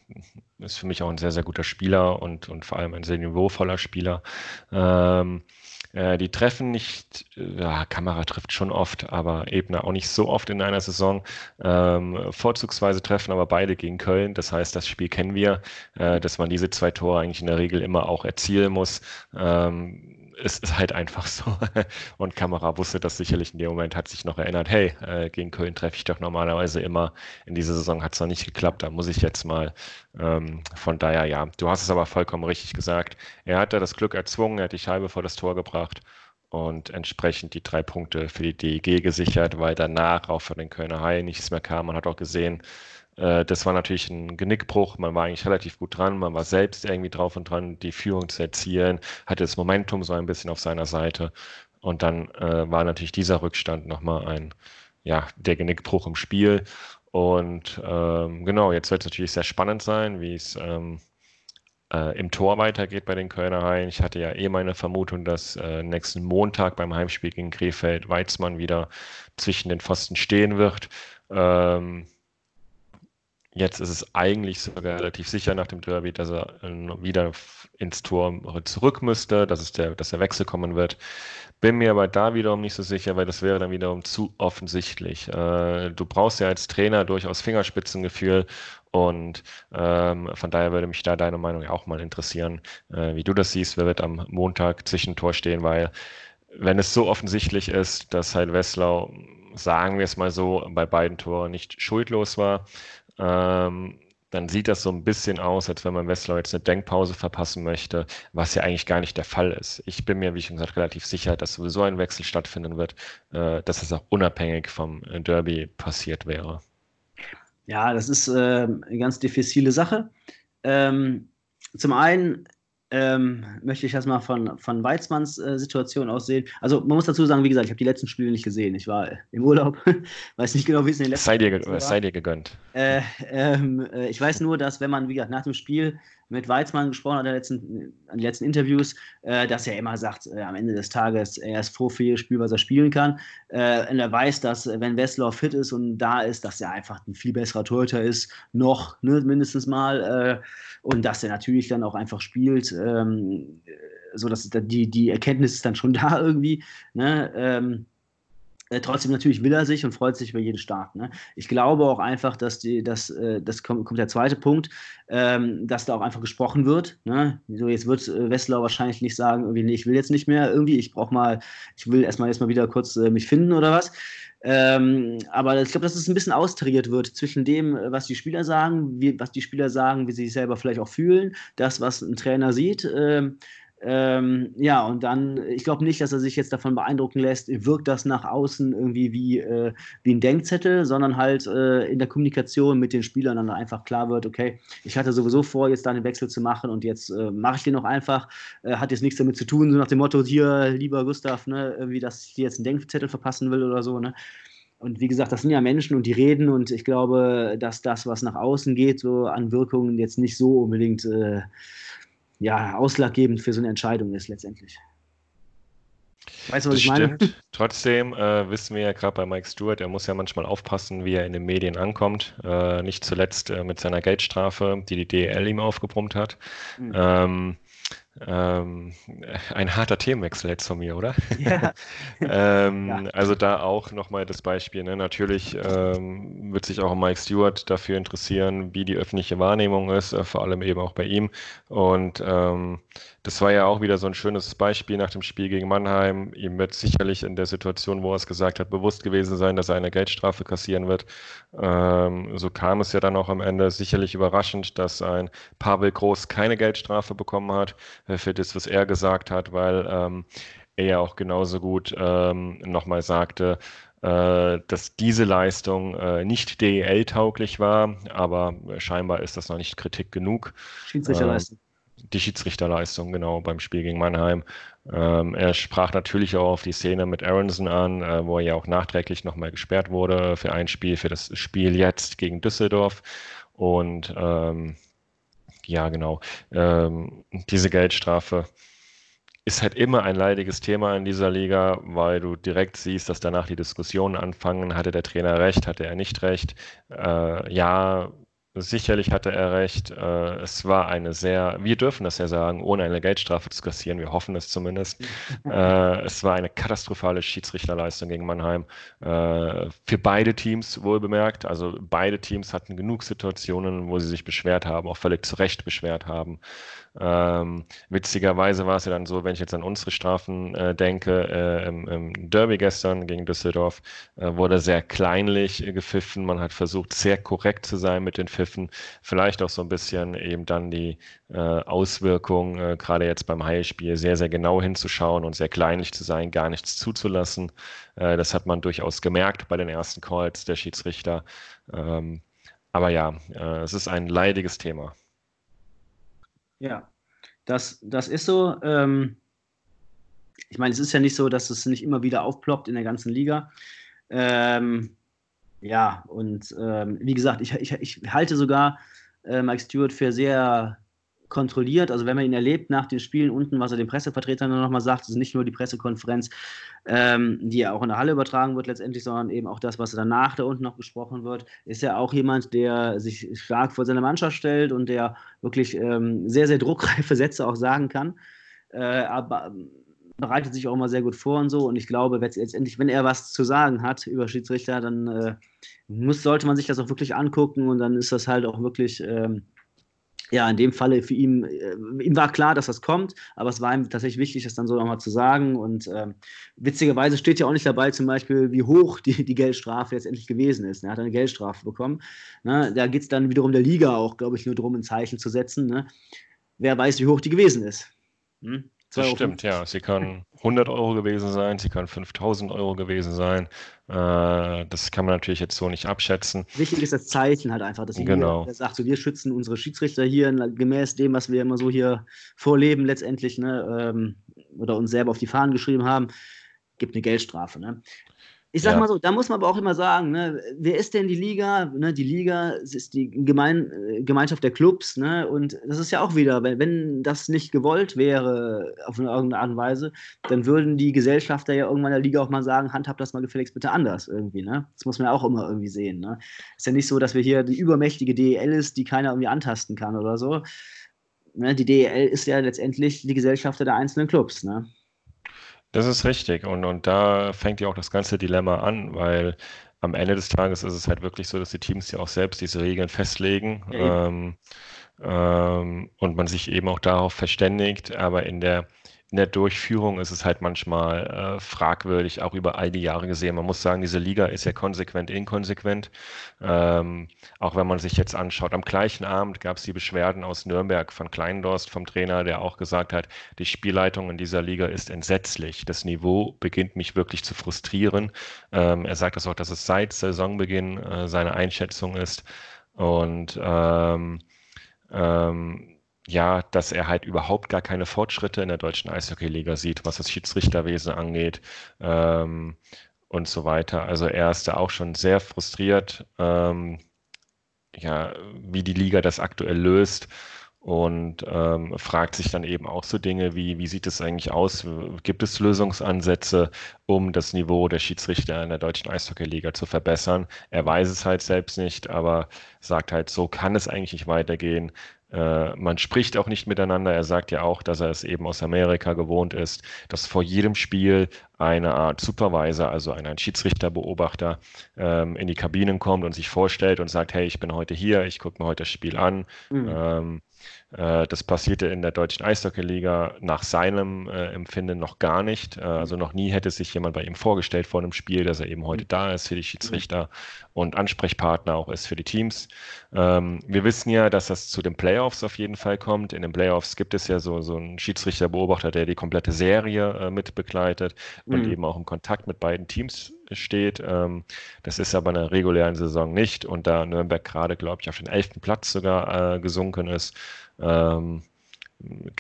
A: ist für mich auch ein sehr, sehr guter Spieler und, und vor allem ein sehr niveauvoller Spieler. Ähm, äh, die treffen nicht, ja, Kamera trifft schon oft, aber Ebner auch nicht so oft in einer Saison. Ähm, vorzugsweise treffen aber beide gegen Köln. Das heißt, das Spiel kennen wir, äh, dass man diese zwei Tore eigentlich in der Regel immer auch erzielen muss. Ähm, es ist halt einfach so. [LAUGHS] Und Kamera wusste das sicherlich in dem Moment, hat sich noch erinnert, hey, äh, gegen Köln treffe ich doch normalerweise immer. In dieser Saison hat es noch nicht geklappt, da muss ich jetzt mal. Ähm, von daher, ja, du hast es aber vollkommen richtig gesagt. Er hat da das Glück erzwungen, er hat die Scheibe vor das Tor gebracht und entsprechend die drei Punkte für die DEG gesichert, weil danach auch von den Kölner Haien nichts mehr kam. Man hat auch gesehen, das war natürlich ein Genickbruch. Man war eigentlich relativ gut dran. Man war selbst irgendwie drauf und dran, die Führung zu erzielen, hatte das Momentum so ein bisschen auf seiner Seite. Und dann äh, war natürlich dieser Rückstand nochmal ein, ja, der Genickbruch im Spiel. Und ähm, genau, jetzt wird es natürlich sehr spannend sein, wie es ähm, äh, im Tor weitergeht bei den Kölner Haien. Ich hatte ja eh meine Vermutung, dass äh, nächsten Montag beim Heimspiel gegen Krefeld Weizmann wieder zwischen den Pfosten stehen wird. Ähm, Jetzt ist es eigentlich sogar relativ sicher nach dem Derby, dass er äh, wieder ins Tor zurück müsste, dass, es der, dass der Wechsel kommen wird. Bin mir aber da wiederum nicht so sicher, weil das wäre dann wiederum zu offensichtlich. Äh, du brauchst ja als Trainer durchaus Fingerspitzengefühl und ähm, von daher würde mich da deine Meinung auch mal interessieren, äh, wie du das siehst. Wer wird am Montag zwischen Tor stehen, weil wenn es so offensichtlich ist, dass halt Wesslau, sagen wir es mal so, bei beiden Toren nicht schuldlos war, ähm, dann sieht das so ein bisschen aus, als wenn man Wessler jetzt eine Denkpause verpassen möchte, was ja eigentlich gar nicht der Fall ist. Ich bin mir, wie schon gesagt, relativ sicher, dass sowieso ein Wechsel stattfinden wird, äh, dass es auch unabhängig vom Derby passiert wäre.
B: Ja, das ist äh, eine ganz diffizile Sache. Ähm, zum einen ähm, möchte ich erstmal von, von Weizmanns äh, Situation aussehen. Also man muss dazu sagen, wie gesagt, ich habe die letzten Spiele nicht gesehen. Ich war im Urlaub, [LAUGHS] weiß nicht genau, wie es in den letzten
A: sei dir, war. Sei dir gegönnt.
B: Äh, ähm, äh, ich weiß nur, dass wenn man, wie gesagt, nach dem Spiel mit Weizmann gesprochen hat, letzten, an den letzten Interviews, äh, dass er immer sagt, äh, am Ende des Tages, er ist froh für jedes Spiel, was er spielen kann. Äh, und er weiß, dass wenn Wessler fit ist und da ist, dass er einfach ein viel besserer Torhüter ist, noch ne, mindestens mal. Äh, und dass er natürlich dann auch einfach spielt. Ähm, so die, die Erkenntnis ist dann schon [LAUGHS] da irgendwie. Ne? Ähm, äh, trotzdem natürlich will er sich und freut sich über jeden Start. Ne? Ich glaube auch einfach, dass die, dass, äh, das kommt, kommt der zweite Punkt, ähm, dass da auch einfach gesprochen wird. Ne? So, jetzt wird äh, Wessler wahrscheinlich nicht sagen, irgendwie, nee, ich will jetzt nicht mehr irgendwie, ich brauche mal, ich will erstmal jetzt mal wieder kurz äh, mich finden oder was. Ähm, aber ich glaube, dass es ein bisschen austariert wird zwischen dem, äh, was die Spieler sagen, wie, was die Spieler sagen, wie sie sich selber vielleicht auch fühlen, das, was ein Trainer sieht. Ähm, ähm, ja, und dann, ich glaube nicht, dass er sich jetzt davon beeindrucken lässt, wirkt das nach außen irgendwie wie, äh, wie ein Denkzettel, sondern halt äh, in der Kommunikation mit den Spielern dann einfach klar wird, okay, ich hatte sowieso vor, jetzt da einen Wechsel zu machen und jetzt äh, mache ich den noch einfach, äh, hat jetzt nichts damit zu tun, so nach dem Motto, hier, lieber Gustav, ne, irgendwie, dass ich dir jetzt einen Denkzettel verpassen will oder so, ne. Und wie gesagt, das sind ja Menschen und die reden und ich glaube, dass das, was nach außen geht, so an Wirkungen jetzt nicht so unbedingt äh, ja, ausschlaggebend für so eine Entscheidung ist letztendlich.
A: Weißt du, was das ich meine? Stimmt. Trotzdem äh, wissen wir ja gerade bei Mike Stewart, er muss ja manchmal aufpassen, wie er in den Medien ankommt. Äh, nicht zuletzt äh, mit seiner Geldstrafe, die die DL ihm aufgebrummt hat. Mhm. Ähm, Ähm, [LAUGHS] ein harter Themenwechsel jetzt von mir, oder? Ja. [LAUGHS] ähm, ja. Also da auch nochmal das Beispiel. Ne? Natürlich ähm, wird sich auch Mike Stewart dafür interessieren, wie die öffentliche Wahrnehmung ist, äh, vor allem eben auch bei ihm. Und ähm, das war ja auch wieder so ein schönes Beispiel nach dem Spiel gegen Mannheim. Ihm wird sicherlich in der Situation, wo er es gesagt hat, bewusst gewesen sein, dass er eine Geldstrafe kassieren wird. Ähm, so kam es ja dann auch am Ende. Sicherlich überraschend, dass ein Pavel Groß keine Geldstrafe bekommen hat für das, was er gesagt hat, weil ähm, er ja auch genauso gut ähm, nochmal sagte, äh, dass diese Leistung äh, nicht DEL-tauglich war, aber scheinbar ist das noch nicht Kritik genug. Schiedsrichterleistung. Die Schiedsrichterleistung, genau, beim Spiel gegen Mannheim. Ähm, er sprach natürlich auch auf die Szene mit Aronson an, äh, wo er ja auch nachträglich nochmal gesperrt wurde für ein Spiel, für das Spiel jetzt gegen Düsseldorf. Und ähm, ja, genau, ähm, diese Geldstrafe ist halt immer ein leidiges Thema in dieser Liga, weil du direkt siehst, dass danach die Diskussionen anfangen. Hatte der Trainer recht, hatte er nicht recht? Äh, ja, Sicherlich hatte er recht. Äh, es war eine sehr, wir dürfen das ja sagen, ohne eine Geldstrafe zu kassieren. Wir hoffen es zumindest. [LAUGHS] Äh, es war eine katastrophale Schiedsrichterleistung gegen Mannheim. Äh, für beide Teams wohl bemerkt. Also beide Teams hatten genug Situationen, wo sie sich beschwert haben, auch völlig zu Recht beschwert haben. Ähm, witzigerweise war es ja dann so, wenn ich jetzt an unsere Strafen äh, denke, äh, im, im, Derby gestern gegen Düsseldorf äh, wurde sehr kleinlich gepfiffen. Man hat versucht, sehr korrekt zu sein mit den Pfiffen. Vielleicht auch so ein bisschen eben dann die äh, Auswirkungen, äh, gerade jetzt beim Heilspiel, sehr, sehr genau hinzuschauen und sehr kleinlich zu sein, gar nichts zuzulassen. Äh, das hat man durchaus gemerkt bei den ersten Calls der Schiedsrichter. Ähm, aber ja, es ist ein leidiges Thema.
B: Ja, das, das ist so. Ähm, ich meine, es ist ja nicht so, dass es nicht immer wieder aufploppt in der ganzen Liga. Ähm, ja, und ähm, wie gesagt, ich, ich, ich halte sogar äh, Mike Stewart für sehr kontrolliert. Also wenn man ihn erlebt nach den Spielen unten, was er den Pressevertretern dann nochmal sagt, ist nicht nur die Pressekonferenz, ähm, die ja auch in der Halle übertragen wird letztendlich, sondern eben auch das, was danach da unten noch gesprochen wird, ist ja auch jemand, der sich stark vor seine Mannschaft stellt und der wirklich ähm, sehr, sehr druckreife [LAUGHS] Sätze auch sagen kann. Äh, aber ähm, bereitet sich auch immer sehr gut vor und so. Und ich glaube, letztendlich, wenn er was zu sagen hat über Schiedsrichter, dann äh, muss, sollte man sich das auch wirklich angucken und dann ist das halt auch wirklich ähm, ja, in dem Falle für ihn, äh, ihm war klar, dass das kommt, aber es war ihm tatsächlich wichtig, das dann so nochmal zu sagen. Und ähm, witzigerweise steht ja auch nicht dabei, zum Beispiel, wie hoch die, die Geldstrafe letztendlich gewesen ist. Er hat eine Geldstrafe bekommen. Ne? Da geht es dann wiederum der Liga auch, glaube ich, nur darum, ein Zeichen zu setzen. Ne? Wer weiß, wie hoch die gewesen ist.
A: Hm? Das stimmt, ja. Sie kann 100 Euro gewesen sein, sie kann 5000 Euro gewesen sein. Äh, das kann man natürlich jetzt so nicht abschätzen.
B: Wichtig ist das Zeichen halt einfach, dass
A: genau.
B: jeder sagt, so, wir schützen unsere Schiedsrichter hier gemäß dem, was wir immer so hier vorleben letztendlich, ne, ähm, oder uns selber auf die Fahnen geschrieben haben, gibt eine Geldstrafe. Ne? Ich sag ja. mal so, da muss man aber auch immer sagen, ne, wer ist denn die Liga? Ne, die Liga ist die Gemein Gemeinschaft der Clubs, ne? Und das ist ja auch wieder, wenn, wenn das nicht gewollt wäre auf eine irgendeine Art und Weise, dann würden die Gesellschafter ja irgendwann der Liga auch mal sagen, handhabt das mal gefälligst bitte anders irgendwie, ne? Das muss man ja auch immer irgendwie sehen, ne? Ist ja nicht so, dass wir hier die übermächtige DEL ist, die keiner irgendwie antasten kann oder so. Ne, die DEL ist ja letztendlich die Gesellschafter der einzelnen Clubs, ne?
A: Das ist richtig. Und, und da fängt ja auch das ganze Dilemma an, weil am Ende des Tages ist es halt wirklich so, dass die Teams ja auch selbst diese Regeln festlegen ja, ähm, ähm, und man sich eben auch darauf verständigt. Aber in der in der Durchführung ist es halt manchmal äh, fragwürdig, auch über all die Jahre gesehen. Man muss sagen, diese Liga ist ja konsequent inkonsequent. Ähm, auch wenn man sich jetzt anschaut, am gleichen Abend gab es die Beschwerden aus Nürnberg von Kleindorst, vom Trainer, der auch gesagt hat, die Spielleitung in dieser Liga ist entsetzlich. Das Niveau beginnt mich wirklich zu frustrieren. Ähm, er sagt das auch, dass es seit Saisonbeginn äh, seine Einschätzung ist. Und ähm, ähm ja, dass er halt überhaupt gar keine Fortschritte in der deutschen Eishockeyliga sieht, was das Schiedsrichterwesen angeht ähm, und so weiter. Also er ist da auch schon sehr frustriert, ähm, ja, wie die Liga das aktuell löst und ähm, fragt sich dann eben auch so Dinge wie, wie sieht es eigentlich aus? Gibt es Lösungsansätze, um das Niveau der Schiedsrichter in der deutschen Eishockeyliga zu verbessern? Er weiß es halt selbst nicht, aber sagt halt, so kann es eigentlich nicht weitergehen. Äh, man spricht auch nicht miteinander. Er sagt ja auch, dass er es eben aus Amerika gewohnt ist, dass vor jedem Spiel eine Art Supervisor, also ein Schiedsrichterbeobachter, ähm, in die Kabinen kommt und sich vorstellt und sagt, hey, ich bin heute hier, ich gucke mir heute das Spiel an. Mhm. Ähm, äh, das passierte in der deutschen Eishockey-Liga nach seinem äh, Empfinden noch gar nicht. Äh, also noch nie hätte sich jemand bei ihm vorgestellt vor einem Spiel, dass er eben heute mhm. da ist für die Schiedsrichter und Ansprechpartner auch ist für die Teams. Ähm, wir wissen ja, dass das zu den Playoffs auf jeden Fall kommt. In den Playoffs gibt es ja so, so einen Schiedsrichterbeobachter, der die komplette Serie äh, mit begleitet und mhm. eben auch im Kontakt mit beiden Teams steht. Ähm, das ist aber in der regulären Saison nicht. Und da Nürnberg gerade, glaube ich, auf den elften Platz sogar äh, gesunken ist, ähm,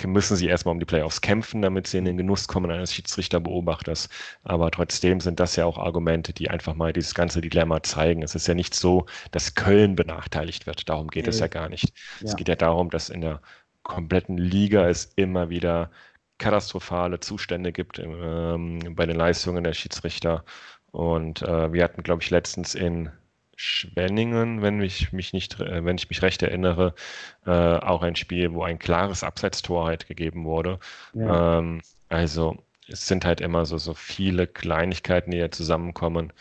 A: müssen sie erstmal um die Playoffs kämpfen, damit sie in den Genuss kommen eines Schiedsrichterbeobachters. Aber trotzdem sind das ja auch Argumente, die einfach mal dieses ganze Dilemma zeigen. Es ist ja nicht so, dass Köln benachteiligt wird. Darum geht nee. es ja gar nicht. Ja. Es geht ja darum, dass in der kompletten Liga es immer wieder katastrophale Zustände gibt ähm, bei den Leistungen der Schiedsrichter. Und äh, wir hatten, glaube ich, letztens in Schwenningen, wenn ich mich nicht, äh, wenn ich mich recht erinnere, äh, auch ein Spiel, wo ein klares Abseitstor halt gegeben wurde. Ja. Ähm, also es sind halt immer so, so viele Kleinigkeiten, die ja zusammenkommen.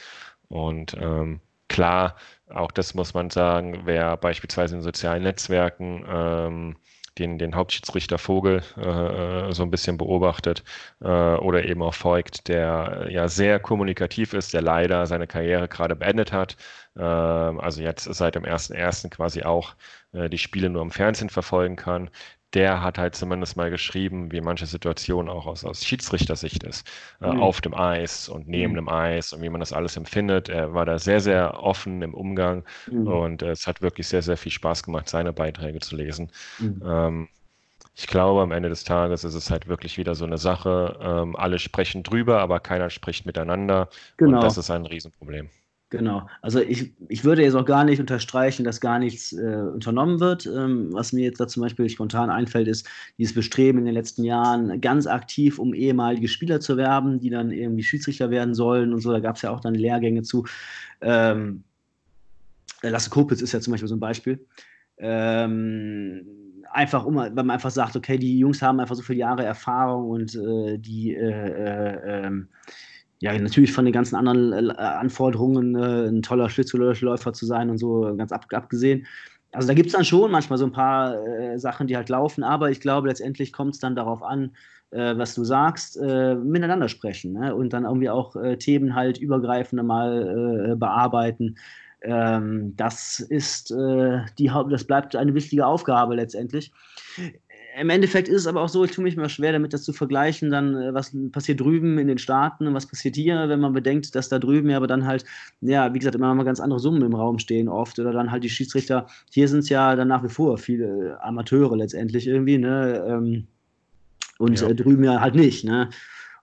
A: Und ähm, klar, auch das muss man sagen, wer beispielsweise in sozialen Netzwerken ähm, den, den Hauptschiedsrichter Vogel äh, so ein bisschen beobachtet äh, oder eben auch folgt, der ja sehr kommunikativ ist, der leider seine Karriere gerade beendet hat. Äh, also jetzt seit dem 1.1. quasi auch äh, die Spiele nur im Fernsehen verfolgen kann der hat halt zumindest mal geschrieben, wie manche Situationen auch aus, aus Schiedsrichtersicht ist, äh, mhm. auf dem Eis und neben mhm. dem Eis und wie man das alles empfindet. Er war da sehr, sehr offen im Umgang mhm. und äh, es hat wirklich sehr, sehr viel Spaß gemacht, seine Beiträge zu lesen. Mhm. Ähm, ich glaube, am Ende des Tages ist es halt wirklich wieder so eine Sache. Ähm, alle sprechen drüber, aber keiner spricht miteinander. Genau. Und das ist ein Riesenproblem.
B: Genau. Also ich, ich würde jetzt auch gar nicht unterstreichen, dass gar nichts äh, unternommen wird. Ähm, was mir jetzt da zum Beispiel spontan einfällt, ist dieses Bestreben in den letzten Jahren ganz aktiv, um ehemalige Spieler zu werben, die dann irgendwie Schiedsrichter werden sollen und so. Da gab es ja auch dann Lehrgänge zu. Ähm, Lasse Kopitz ist ja zum Beispiel so ein Beispiel. Ähm, einfach, um, weil man einfach sagt, okay, die Jungs haben einfach so viele Jahre Erfahrung und äh, die äh, äh ähm, ja, natürlich von den ganzen anderen äh, Anforderungen, äh, ein toller Schlittschuhläufer zu sein und so, ganz ab, abgesehen. Also da gibt es dann schon manchmal so ein paar äh, Sachen, die halt laufen, aber ich glaube, letztendlich kommt es dann darauf an, äh, was du sagst, äh, miteinander sprechen ne? und dann irgendwie auch äh, Themen halt übergreifend mal bearbeiten. Ähm, das ist die das bleibt eine wichtige Aufgabe letztendlich im Endeffekt ist es aber auch so, ich tue mich mal schwer damit, das zu vergleichen, dann, äh, was passiert drüben in den Staaten und was passiert hier, wenn man bedenkt, dass da drüben ja aber dann halt, ja, wie gesagt, immer mal ganz andere Summen im Raum stehen oft oder dann halt die Schiedsrichter, hier sind es ja dann nach wie vor viele Amateure letztendlich irgendwie, ne, ähm, und ja. Äh, drüben ja halt nicht, ne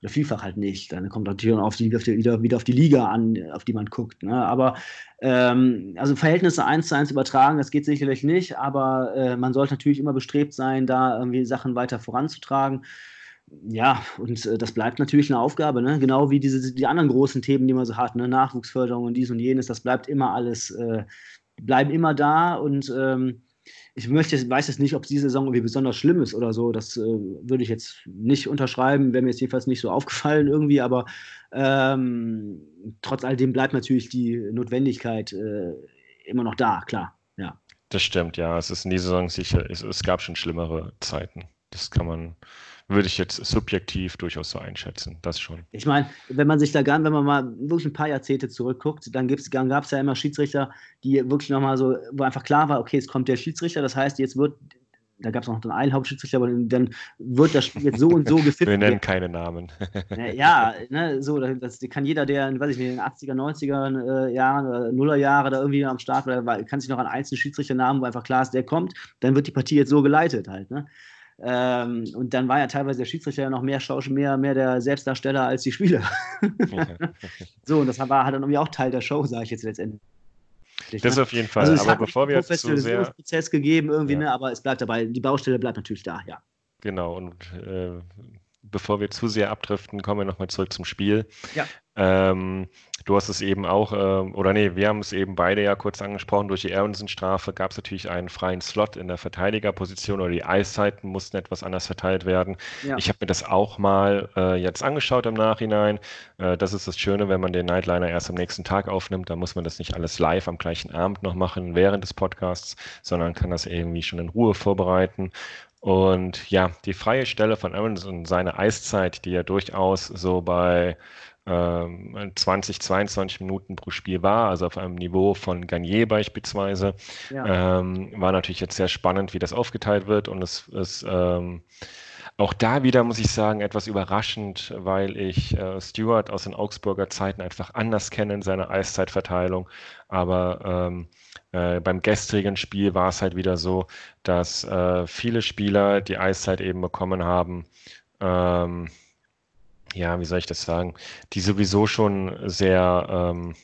B: oder vielfach halt nicht. Dann kommt natürlich auf die, auf die, wieder, wieder auf die Liga an, auf die man guckt. Ne? Aber ähm, also Verhältnisse eins zu eins übertragen, das geht sicherlich nicht, aber äh, man sollte natürlich immer bestrebt sein, da irgendwie Sachen weiter voranzutragen. Ja, und äh, das bleibt natürlich eine Aufgabe, ne? genau wie diese, die anderen großen Themen, die man so hat, ne? Nachwuchsförderung und dies und jenes, das bleibt immer alles, äh, bleiben immer da und ähm, ich möchte, weiß jetzt nicht, ob diese Saison irgendwie besonders schlimm ist oder so. Das äh, würde ich jetzt nicht unterschreiben, wäre mir jetzt jedenfalls nicht so aufgefallen irgendwie, aber ähm, trotz alledem bleibt natürlich die Notwendigkeit äh, immer noch da, klar. Ja.
A: Das stimmt, ja. Es ist in dieser Saison sicher, es, es gab schon schlimmere Zeiten. Das kann man, würde ich jetzt subjektiv durchaus so einschätzen, das schon.
B: Ich meine, wenn man sich da gar, wenn man mal wirklich ein paar Jahrzehnte zurückguckt, dann, dann gab es ja immer Schiedsrichter, die wirklich nochmal so, wo einfach klar war, okay, es kommt der Schiedsrichter, das heißt, jetzt wird da gab es noch einen Hauptschiedsrichter, aber dann wird das Spiel jetzt so und so [LAUGHS] gefilmt.
A: Wir nennen keine Namen. [LAUGHS]
B: ja, ne, so, das kann jeder, der, weiß ich nicht, in den 80er, 90er äh, Jahren, äh, Nuller Jahre da irgendwie am Start war, kann sich noch an einzelnen Schiedsrichternamen, wo einfach klar ist, der kommt, dann wird die Partie jetzt so geleitet halt. Ne? Ähm, und dann war ja teilweise der Schiedsrichter ja noch mehr Schauspiel, mehr, mehr der Selbstdarsteller als die Spieler. [LAUGHS] so, und das war halt dann irgendwie auch Teil der Show, sage ich jetzt letztendlich.
A: Das ne? auf jeden Fall.
B: Also aber bevor wir jetzt zu sehr Prozess gegeben irgendwie, ja. ne, aber es bleibt dabei. Die Baustelle bleibt natürlich da, ja.
A: Genau. Und äh, bevor wir zu sehr abdriften, kommen wir nochmal zurück zum Spiel.
B: Ja.
A: Ähm, du hast es eben auch, äh, oder nee, wir haben es eben beide ja kurz angesprochen, durch die Aronson-Strafe gab es natürlich einen freien Slot in der Verteidigerposition oder die Eiszeiten mussten etwas anders verteilt werden. Ja. Ich habe mir das auch mal äh, jetzt angeschaut im Nachhinein. Äh, das ist das Schöne, wenn man den Nightliner erst am nächsten Tag aufnimmt, dann muss man das nicht alles live am gleichen Abend noch machen während des Podcasts, sondern kann das irgendwie schon in Ruhe vorbereiten. Und ja, die freie Stelle von Aaron und seine Eiszeit, die ja durchaus so bei ähm, 20, 22 Minuten pro Spiel war, also auf einem Niveau von Garnier beispielsweise, ja. ähm, war natürlich jetzt sehr spannend, wie das aufgeteilt wird. Und es ist ähm, auch da wieder, muss ich sagen, etwas überraschend, weil ich äh, Stewart aus den Augsburger Zeiten einfach anders kenne in seiner Eiszeitverteilung. Aber ähm, äh, beim gestrigen Spiel war es halt wieder so, dass äh, viele Spieler die Eiszeit eben bekommen haben. Ähm, ja, wie soll ich das sagen? Die sowieso schon sehr, ähm,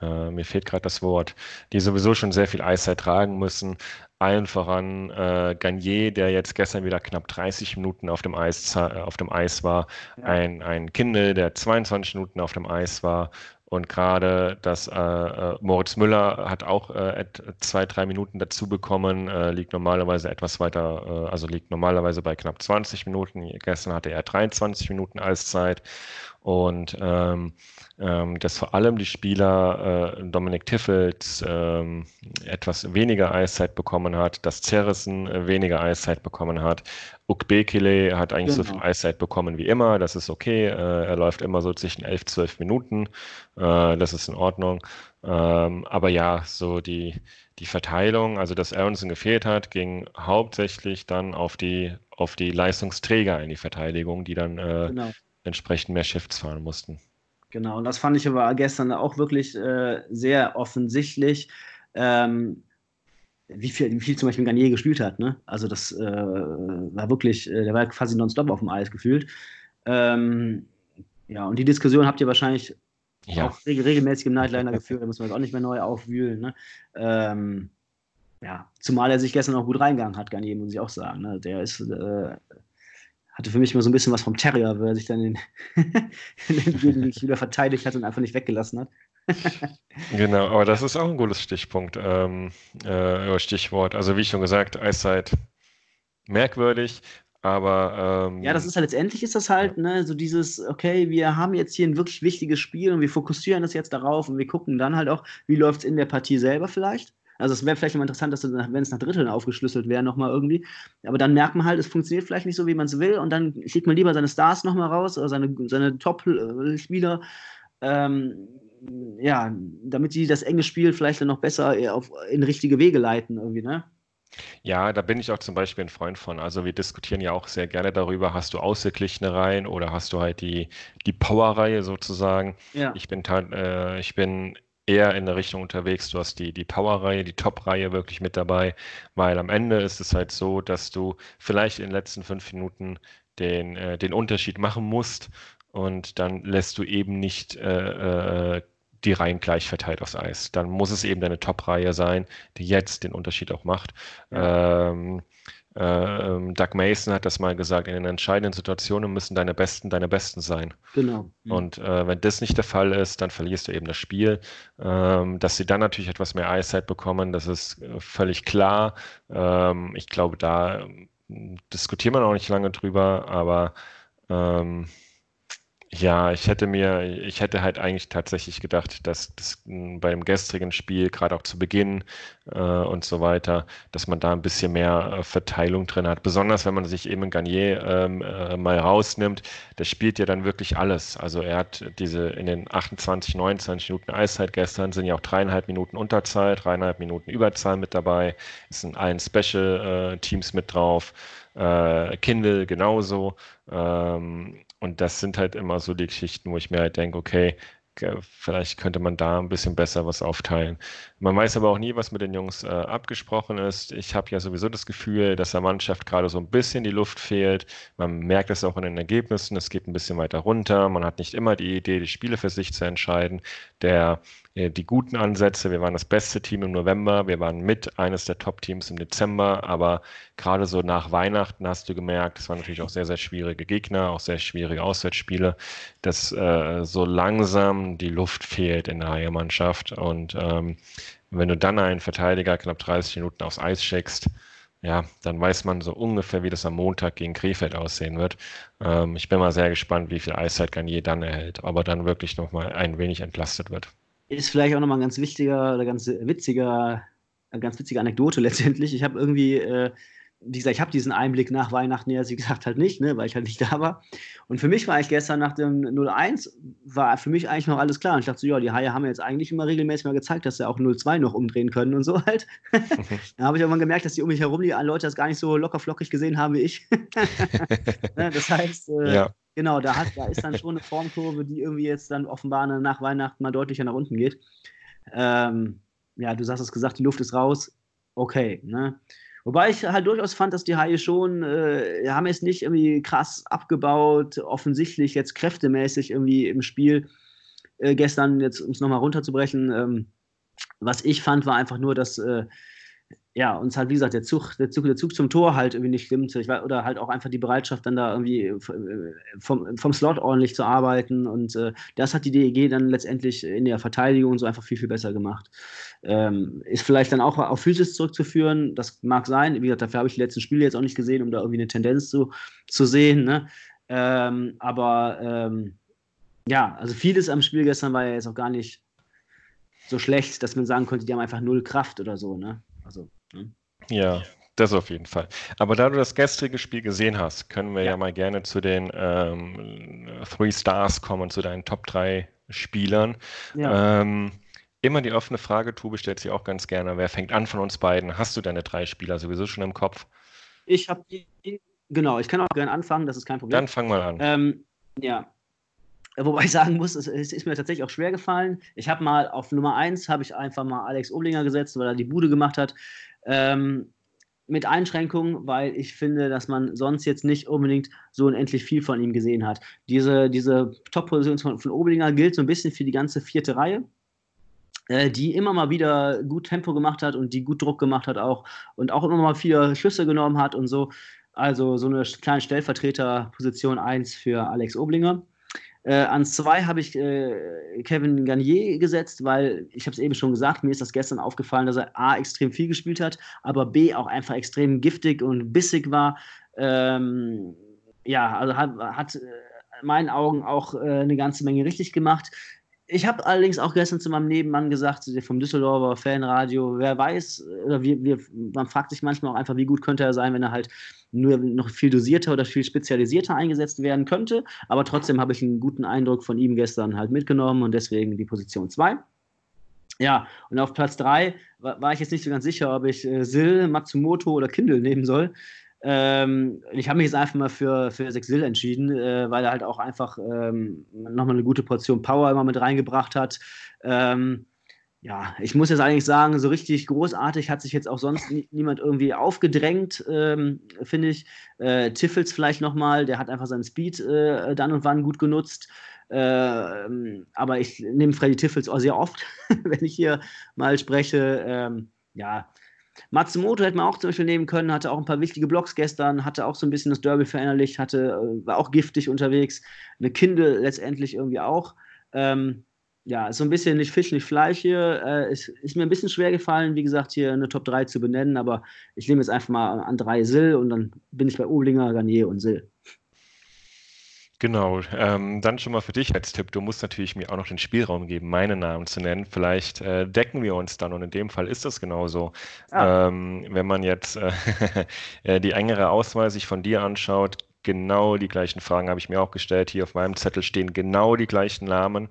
A: äh, mir fehlt gerade das Wort, die sowieso schon sehr viel Eiszeit tragen müssen. Allen voran äh, Garnier, der jetzt gestern wieder knapp 30 Minuten auf dem Eis, äh, auf dem Eis war. Ja. Ein, ein Kindle, der 22 Minuten auf dem Eis war. Und gerade das äh, äh, Moritz Müller hat auch äh, zwei, drei Minuten dazu bekommen, äh, liegt normalerweise etwas weiter, äh, also liegt normalerweise bei knapp 20 Minuten. Gestern hatte er 23 Minuten Eiszeit. Und ähm, ähm, dass vor allem die Spieler äh, Dominik Tiffels ähm, etwas weniger Eiszeit bekommen hat, dass Zerrissen äh, weniger Eiszeit bekommen hat. Ukbekele hat eigentlich genau. so viel Eiszeit bekommen wie immer, das ist okay. Äh, er läuft immer so zwischen 11, 12 Minuten, äh, das ist in Ordnung. Ähm, aber ja, so die, die Verteilung, also dass Aronson gefehlt hat, ging hauptsächlich dann auf die, auf die Leistungsträger in die Verteidigung, die dann äh, genau entsprechend mehr Shifts fahren mussten.
B: Genau, und das fand ich aber gestern auch wirklich äh, sehr offensichtlich, ähm, wie, viel, wie viel zum Beispiel Garnier gespielt hat. Ne? Also das äh, war wirklich, äh, der war quasi nonstop auf dem Eis gefühlt. Ähm, ja, und die Diskussion habt ihr wahrscheinlich ja. auch reg regelmäßig im Nightliner geführt, da muss man jetzt auch nicht mehr neu aufwühlen. Ne? Ähm, ja, zumal er sich gestern auch gut reingegangen hat, Garnier, muss ich auch sagen. Ne? Der ist äh, hatte für mich immer so ein bisschen was vom Terrier, weil er sich dann [LAUGHS] den wieder verteidigt hat und einfach nicht weggelassen hat. [LAUGHS]
A: genau, aber das ist auch ein gutes Stichpunkt, ähm, äh, Stichwort. Also wie schon gesagt, Eiszeit merkwürdig, aber ähm,
B: ja, das ist halt letztendlich ist das halt, ne, so dieses, okay, wir haben jetzt hier ein wirklich wichtiges Spiel und wir fokussieren das jetzt darauf und wir gucken dann halt auch, wie läuft es in der Partie selber vielleicht. Also es wäre vielleicht mal interessant, dass wenn es nach Dritteln aufgeschlüsselt wäre, nochmal irgendwie. Aber dann merkt man halt, es funktioniert vielleicht nicht so, wie man es will. Und dann schickt man lieber seine Stars nochmal raus, oder seine, seine Top-Spieler. Ähm, ja, damit die das enge Spiel vielleicht dann noch besser auf, in richtige Wege leiten, irgendwie, ne?
A: Ja, da bin ich auch zum Beispiel ein Freund von. Also wir diskutieren ja auch sehr gerne darüber, hast du ausgeglichene Reihen oder hast du halt die, die Power-Reihe sozusagen. Ja. Ich bin, äh, ich bin eher in der Richtung unterwegs. Du hast die, die Power-Reihe, die Top-Reihe wirklich mit dabei, weil am Ende ist es halt so, dass du vielleicht in den letzten fünf Minuten den, äh, den Unterschied machen musst und dann lässt du eben nicht äh, äh, die Reihen gleich verteilt aufs Eis. Dann muss es eben deine Top-Reihe sein, die jetzt den Unterschied auch macht. Ja. Ähm, äh, Doug Mason hat das mal gesagt, in den entscheidenden Situationen müssen deine Besten deine Besten sein.
B: Genau.
A: Mhm. Und äh, wenn das nicht der Fall ist, dann verlierst du eben das Spiel. Ähm, dass sie dann natürlich etwas mehr Eiszeit bekommen, das ist äh, völlig klar. Ähm, ich glaube, da ähm, diskutiert man auch nicht lange drüber, aber ähm, ja, ich hätte mir, ich hätte halt eigentlich tatsächlich gedacht, dass das bei dem gestrigen Spiel, gerade auch zu Beginn äh, und so weiter, dass man da ein bisschen mehr äh, Verteilung drin hat. Besonders wenn man sich eben Garnier ähm, äh, mal rausnimmt, der spielt ja dann wirklich alles. Also er hat diese in den 28, 29 Minuten Eiszeit gestern sind ja auch dreieinhalb Minuten Unterzeit, dreieinhalb Minuten Überzahl mit dabei, es sind allen Special äh, Teams mit drauf, äh, Kindle genauso. Ähm, und das sind halt immer so die Geschichten, wo ich mir halt denke, okay, vielleicht könnte man da ein bisschen besser was aufteilen. Man weiß aber auch nie, was mit den Jungs äh, abgesprochen ist. Ich habe ja sowieso das Gefühl, dass der Mannschaft gerade so ein bisschen die Luft fehlt. Man merkt es auch in den Ergebnissen, es geht ein bisschen weiter runter. Man hat nicht immer die Idee, die Spiele für sich zu entscheiden. Der die guten Ansätze. Wir waren das beste Team im November, wir waren mit eines der Top-Teams im Dezember, aber gerade so nach Weihnachten hast du gemerkt, es waren natürlich auch sehr, sehr schwierige Gegner, auch sehr schwierige Auswärtsspiele, dass äh, so langsam die Luft fehlt in der Haie-Mannschaft und ähm, wenn du dann einen Verteidiger knapp 30 Minuten aufs Eis schickst, ja, dann weiß man so ungefähr, wie das am Montag gegen Krefeld aussehen wird. Ähm, ich bin mal sehr gespannt, wie viel Eiszeit Garnier dann erhält, aber dann wirklich nochmal ein wenig entlastet wird.
B: Ist vielleicht auch nochmal ein ganz wichtiger oder ganz witziger, ganz witzige Anekdote letztendlich. Ich habe irgendwie äh, wie gesagt, ich habe diesen Einblick nach Weihnachten ja, wie gesagt, halt nicht, ne, weil ich halt nicht [LAUGHS] da war. Und für mich war ich gestern nach dem 0-1, war für mich eigentlich noch alles klar. Und ich dachte so, ja, die Haie haben jetzt eigentlich immer regelmäßig mal gezeigt, dass sie auch 0-2 noch umdrehen können und so halt. [LAUGHS] da habe ich aber gemerkt, dass die um mich herum, die Leute das gar nicht so locker flockig gesehen haben wie ich. [LAUGHS] Ne, das heißt, äh, ja. genau, da, hat, da ist dann schon eine Formkurve, die irgendwie jetzt dann offenbar nach Weihnachten mal deutlicher nach unten geht. Ähm, ja, du hast es gesagt, die Luft ist raus. Okay, ne? Wobei ich halt durchaus fand, dass die Haie schon, äh, haben jetzt nicht irgendwie krass abgebaut, offensichtlich jetzt kräftemäßig irgendwie im Spiel. Äh, gestern, jetzt um es nochmal runterzubrechen, ähm, was ich fand, war einfach nur, dass äh, ja, uns halt, wie gesagt, der Zug, der Zug, der Zug zum Tor halt irgendwie nicht stimmt. Weiß, oder halt auch einfach die Bereitschaft, dann da irgendwie äh, vom, vom Slot ordentlich zu arbeiten. Und äh, das hat die DEG dann letztendlich in der Verteidigung so einfach viel, viel besser gemacht. Ähm, ist vielleicht dann auch auf Physis zurückzuführen, das mag sein. Wie gesagt, dafür habe ich die letzten Spiele jetzt auch nicht gesehen, um da irgendwie eine Tendenz zu, zu sehen. Ne? Ähm, aber ähm, ja, also vieles am Spiel gestern war ja jetzt auch gar nicht so schlecht, dass man sagen konnte, die haben einfach null Kraft oder so. Ne? Also,
A: ne? Ja, das auf jeden Fall. Aber da du das gestrige Spiel gesehen hast, können wir ja, ja mal gerne zu den ähm, Three Stars kommen, zu deinen Top 3 Spielern. Ja. Ähm, immer die offene Frage, Tube stellt sie auch ganz gerne. Wer fängt an von uns beiden? Hast du deine drei Spieler sowieso schon im Kopf?
B: Ich habe die, genau, ich kann auch gerne anfangen, das ist kein Problem.
A: Dann fang mal an.
B: Ähm, ja, Wobei ich sagen muss, es, es, ist mir tatsächlich auch schwer gefallen. Ich habe mal auf Nummer 1 habe ich einfach mal Alex Oblinger gesetzt, weil er die Bude gemacht hat. Ähm, mit Einschränkungen, weil ich finde, dass man sonst jetzt nicht unbedingt so unendlich viel von ihm gesehen hat. Diese, diese Top-Position von, von Oblinger gilt so ein bisschen für die ganze vierte Reihe die immer mal wieder gut Tempo gemacht hat und die gut Druck gemacht hat auch und auch immer mal viele Schüsse genommen hat und so. Also so eine kleine Stellvertreterposition 1 für Alex Oblinger. Äh, an zwei habe ich äh, Kevin Garnier gesetzt, weil ich habe es eben schon gesagt, mir ist das gestern aufgefallen, dass er A extrem viel gespielt hat, aber B auch einfach extrem giftig und bissig war. Ähm, ja, also hat, hat in meinen Augen auch äh, eine ganze Menge richtig gemacht. Ich habe allerdings auch gestern zu meinem Nebenmann gesagt, vom Düsseldorfer Fanradio, wer weiß, oder wir, wir, man fragt sich manchmal auch einfach, wie gut könnte er sein, wenn er halt nur noch viel dosierter oder viel spezialisierter eingesetzt werden könnte. Aber trotzdem habe ich einen guten Eindruck von ihm gestern halt mitgenommen und deswegen die Position 2. Ja, und auf Platz 3 war, war, ich jetzt nicht so ganz sicher, ob ich äh, Sil, Matsumoto oder Kindle nehmen soll. Ähm, ich habe mich jetzt einfach mal für, für Sexil entschieden, äh, weil er halt auch einfach ähm, nochmal eine gute Portion Power immer mit reingebracht hat. Ähm, ja, ich muss jetzt eigentlich sagen, so richtig großartig hat sich jetzt auch sonst nie, niemand irgendwie aufgedrängt, ähm, finde ich. Äh, Tiffels vielleicht nochmal, der hat einfach seinen Speed äh, dann und wann gut genutzt. Äh, aber ich nehme Freddy Tiffels auch sehr oft, [LAUGHS] wenn ich hier mal spreche. Ähm, ja, Matsumoto hätte man auch zum Beispiel nehmen können, hatte auch ein paar wichtige Blocks gestern, hatte auch so ein bisschen das Derby verinnerlicht, hatte, äh, war auch giftig unterwegs. Eine Kindle letztendlich irgendwie auch. Ähm, ja, so ein bisschen nicht Fisch, nicht Fleisch hier. Äh, ist, ist, mir ein bisschen schwer gefallen, wie gesagt, hier eine Top 3 zu benennen, aber ich nehme jetzt einfach mal an drei Sill und dann bin ich bei Oblinger, Garnier und Sill.
A: Genau, ähm, dann schon mal für dich als Tipp. Du musst natürlich mir auch noch den Spielraum geben, meine Namen zu nennen. Vielleicht äh, decken wir uns dann und in dem Fall ist das genauso. Ah. Ähm, wenn man jetzt äh, [LAUGHS] äh die engere Auswahl sich von dir anschaut, genau die gleichen Fragen habe ich mir auch gestellt. Hier auf meinem Zettel stehen genau die gleichen Namen.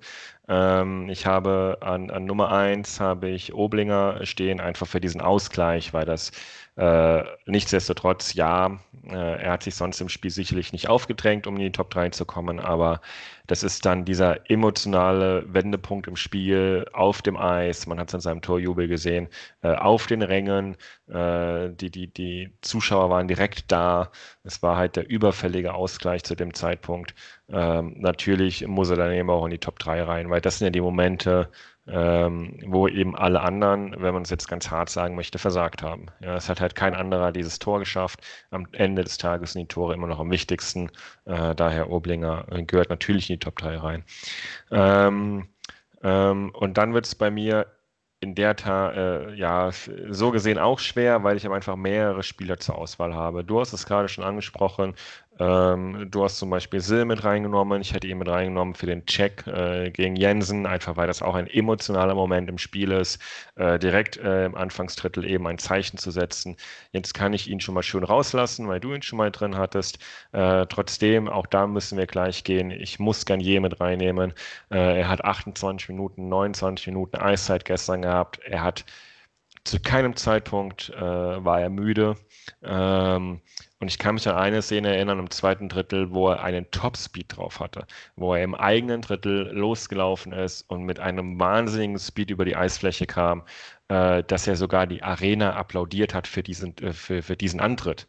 A: Ähm, ich habe an, an Nummer 1 habe ich Oblinger stehen, einfach für diesen Ausgleich, weil das äh, nichtsdestotrotz, ja, äh, er hat sich sonst im Spiel sicherlich nicht aufgedrängt, um in die Top 3 zu kommen, aber das ist dann dieser emotionale Wendepunkt im Spiel auf dem Eis. Man hat es an seinem Torjubel gesehen, äh, auf den Rängen. Äh, die, die, die Zuschauer waren direkt da. Es war halt der überfällige Ausgleich zu dem Zeitpunkt. ähm, natürlich muss er dann eben auch in die Top 3 rein, weil das sind ja die Momente, ähm, wo eben alle anderen, wenn man es jetzt ganz hart sagen möchte, versagt haben. Ja, es hat halt kein anderer dieses Tor geschafft. Am Ende des Tages sind die Tore immer noch am wichtigsten. Äh, daher Oblinger gehört natürlich in die Top 3 rein. Ähm, ähm, und dann wird es bei mir in der Tat, äh, ja, so gesehen auch schwer, weil ich einfach mehrere Spieler zur Auswahl habe. Du hast es gerade schon angesprochen, ähm, du hast zum Beispiel Sil mit reingenommen. Ich hätte ihn mit reingenommen für den Check äh, gegen Jensen, einfach weil das auch ein emotionaler Moment im Spiel ist, äh, direkt äh, im Anfangsdrittel eben ein Zeichen zu setzen. Jetzt kann ich ihn schon mal schön rauslassen, weil du ihn schon mal drin hattest. Äh, trotzdem, auch da müssen wir gleich gehen. Ich muss Garnier mit reinnehmen. Äh, er hat 28 Minuten, 29 Minuten Eiszeit gestern gehabt. Er hat zu keinem Zeitpunkt äh, war er müde. Ähm, und ich kann mich an eine Szene erinnern im zweiten Drittel, wo er einen Topspeed drauf hatte, wo er im eigenen Drittel losgelaufen ist und mit einem wahnsinnigen Speed über die Eisfläche kam, äh, dass er sogar die Arena applaudiert hat für diesen, äh, für, für diesen Antritt.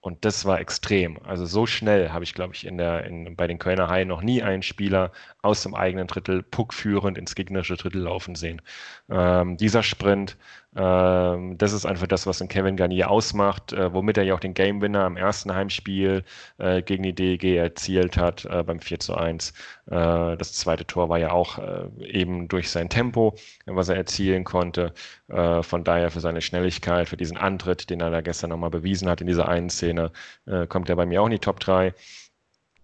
A: Und das war extrem. Also so schnell habe ich, glaube ich, in der, in, bei den Kölner Haien noch nie einen Spieler aus dem eigenen Drittel puckführend ins gegnerische Drittel laufen sehen. Ähm, dieser Sprint das ist einfach das, was ein Kevin Garnier ausmacht, äh, womit er ja auch den Game Winner im ersten Heimspiel äh, gegen die DEG erzielt hat äh, beim 4 zu 1. Äh, das zweite Tor war ja auch eben durch sein Tempo, was er erzielen konnte. Von daher für seine Schnelligkeit, für diesen Antritt, den er da gestern nochmal bewiesen hat in dieser einen Szene, kommt er bei mir auch in die Top 3.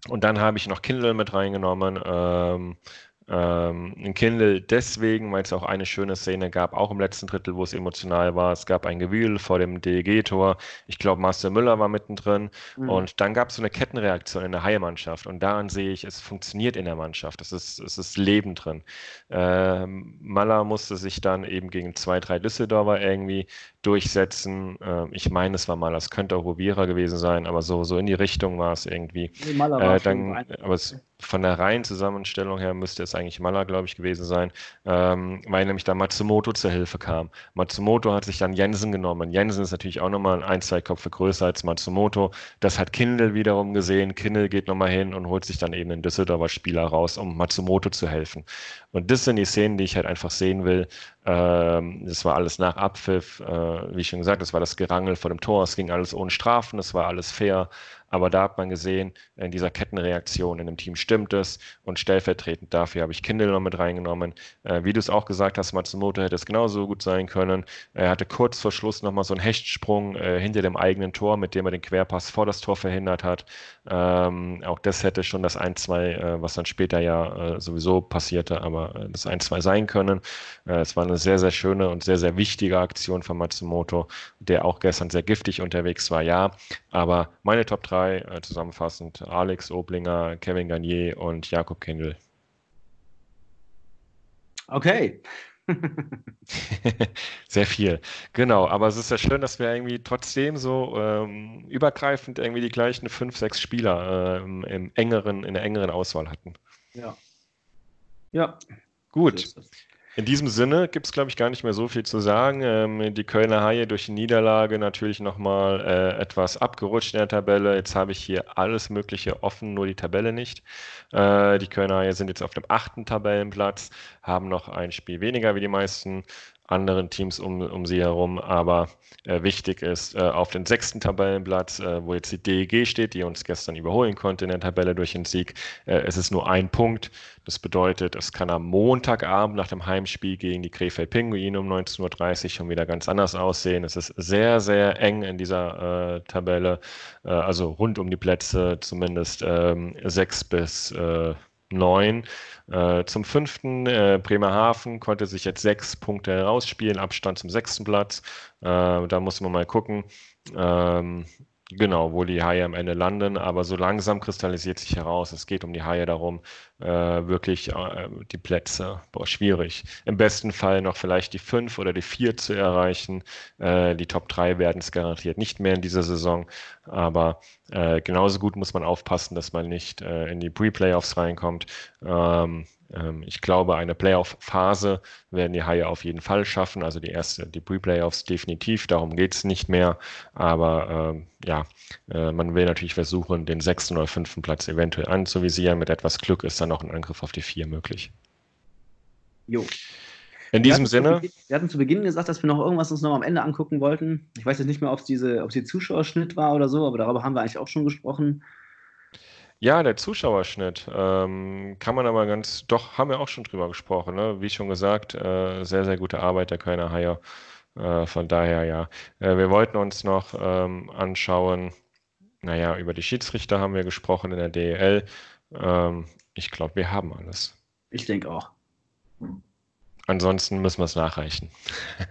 A: Und dann habe ich noch Kindle mit reingenommen. Ähm, ähm, ein Kindle deswegen, weil es auch eine schöne Szene gab, auch im letzten Drittel, wo es emotional war. Es gab ein Gewühl vor dem DEG-Tor. Ich glaube, Marcel Müller war mittendrin. Mhm. Und dann gab es so eine Kettenreaktion in der Haie-Mannschaft. Und daran sehe ich, es funktioniert in der Mannschaft. Es ist, es ist Leben drin. Ähm, Maller musste sich dann eben gegen zwei, drei Düsseldorfer irgendwie durchsetzen. Ähm, ich meine, es war Maler, es könnte auch Rovira gewesen sein, aber so, so in die Richtung war es irgendwie. Nee, war äh, dann, aber es, von der reinen Zusammenstellung her müsste es eigentlich Maler, glaube ich, gewesen sein, ähm, weil nämlich da Matsumoto zur Hilfe kam. Matsumoto hat sich dann Jensen genommen. Jensen ist natürlich auch nochmal ein, zwei Köpfe größer als Matsumoto. Das hat Kindle wiederum gesehen. Kindle geht nochmal hin und holt sich dann eben den Düsseldorfer Spieler raus, um Matsumoto zu helfen. Und das sind die Szenen, die ich halt einfach sehen will. Ähm, das war alles nach Abpfiff. Äh, wie schon gesagt, das war das Gerangel vor dem Tor. Es ging alles ohne Strafen. Das war alles fair. Aber da hat man gesehen, in dieser Kettenreaktion in dem Team stimmt es und stellvertretend dafür habe ich Kindle noch mit reingenommen. Äh, wie du es auch gesagt hast, Matsumoto hätte es genauso gut sein können. Er hatte kurz vor Schluss nochmal so einen Hechtsprung äh, hinter dem eigenen Tor, mit dem er den Querpass vor das Tor verhindert hat. Ähm, auch das hätte schon das 1-2, äh, was dann später ja äh, sowieso passierte, aber äh, das 1-2 sein können. Äh, es war eine sehr, sehr schöne und sehr, sehr wichtige Aktion von Matsumoto, der auch gestern sehr giftig unterwegs war, ja. Aber meine Top 3 drei, äh, zusammenfassend Alex Oblinger, Kevin Garnier und Jakob Kindl.
B: Okay. [LAUGHS]
A: Sehr viel. Genau, aber es ist ja schön, dass wir irgendwie trotzdem so ähm, übergreifend irgendwie die gleichen fünf, sechs Spieler äh, im engeren, in der engeren Auswahl hatten.
B: Ja.
A: Ja. Gut. So in diesem Sinne gibt es, glaube ich, gar nicht mehr so viel zu sagen. Ähm, die Kölner Haie durch die Niederlage natürlich nochmal äh, etwas abgerutscht in der Tabelle. Jetzt habe ich hier alles Mögliche offen, nur die Tabelle nicht. Äh, die Kölner Haie sind jetzt auf dem achten Tabellenplatz, haben noch ein Spiel weniger wie die meisten anderen Teams um, um sie herum. Aber äh, wichtig ist, äh, auf den sechsten Tabellenplatz, äh, wo jetzt die DEG steht, die uns gestern überholen konnte in der Tabelle durch den Sieg, äh, es ist nur ein Punkt. Das bedeutet, es kann am Montagabend nach dem Heimspiel gegen die Krefeld Pinguine um 19.30 Uhr schon wieder ganz anders aussehen. Es ist sehr, sehr eng in dieser äh, Tabelle, äh, also rund um die Plätze zumindest ähm, sechs bis neun. Äh, zum fünften, äh, Bremerhaven konnte sich jetzt sechs Punkte herausspielen, Abstand zum sechsten Platz. Äh, da muss man mal gucken. Ähm, Genau, wo die Haie am Ende landen, aber so langsam kristallisiert sich heraus, es geht um die Haie darum, äh, wirklich äh, die Plätze, boah, schwierig. Im besten Fall noch vielleicht die fünf oder die vier zu erreichen. Äh, die Top drei werden es garantiert nicht mehr in dieser Saison. Aber äh, genauso gut muss man aufpassen, dass man nicht äh, in die Pre-Playoffs reinkommt. Ähm, ähm, ich glaube, eine Playoff-Phase werden die Haie auf jeden Fall schaffen. Also die erste, die Pre-Playoffs definitiv, darum geht es nicht mehr. Aber ähm, ja, äh, man will natürlich versuchen, den sechsten oder fünften Platz eventuell anzuvisieren. Mit etwas Glück ist dann noch ein Angriff auf die vier möglich.
B: Jo.
A: In diesem wir Sinne.
B: Beginn, wir hatten zu Beginn gesagt, dass wir noch irgendwas uns noch am Ende angucken wollten. Ich weiß jetzt nicht mehr, ob es diese, ob es die Zuschauerschnitt war oder so, aber darüber haben wir eigentlich auch schon gesprochen.
A: Ja, der Zuschauerschnitt ähm, kann man aber ganz, doch, haben wir auch schon drüber gesprochen, ne? Wie schon gesagt, äh, sehr, sehr gute Arbeit der Kölner Haie. Äh, von daher, ja. Äh, wir wollten uns noch ähm, anschauen, naja, über die Schiedsrichter haben wir gesprochen in der DEL. Ähm, ich glaube, wir haben alles.
B: Ich denke auch.
A: Ansonsten müssen wir es nachreichen.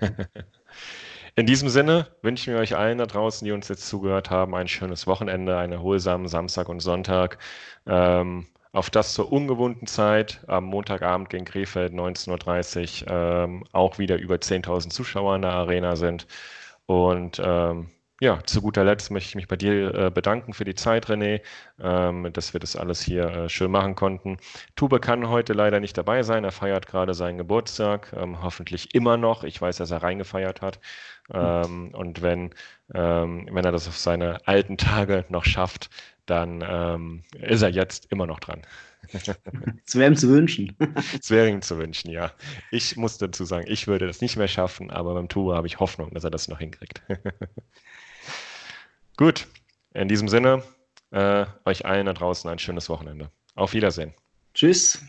A: [LAUGHS] In diesem Sinne wünschen wir euch allen da draußen, die uns jetzt zugehört haben, ein schönes Wochenende, einen erholsamen Samstag und Sonntag. Ähm, auf das zur ungewohnten Zeit am Montagabend gegen Krefeld 19.30 Uhr ähm, auch wieder über 10.000 Zuschauer in der Arena sind. Und ähm, ja, zu guter Letzt möchte ich mich bei dir äh, bedanken für die Zeit, René, ähm, dass wir das alles hier äh, schön machen konnten. Tube kann heute leider nicht dabei sein. Er feiert gerade seinen Geburtstag, ähm, hoffentlich immer noch. Ich weiß, dass er reingefeiert hat. Ähm, und wenn, ähm, wenn er das auf seine alten Tage noch schafft, dann ähm, ist er jetzt immer noch dran. [LAUGHS]
B: Es wäre ihm zu wünschen. [LAUGHS]
A: Es wäre ihm zu wünschen, ja. Ich muss dazu sagen, ich würde das nicht mehr schaffen, aber beim Tube habe ich Hoffnung, dass er das noch hinkriegt. [LAUGHS] Gut, in diesem Sinne, äh, euch allen da draußen ein schönes Wochenende. Auf Wiedersehen.
B: Tschüss.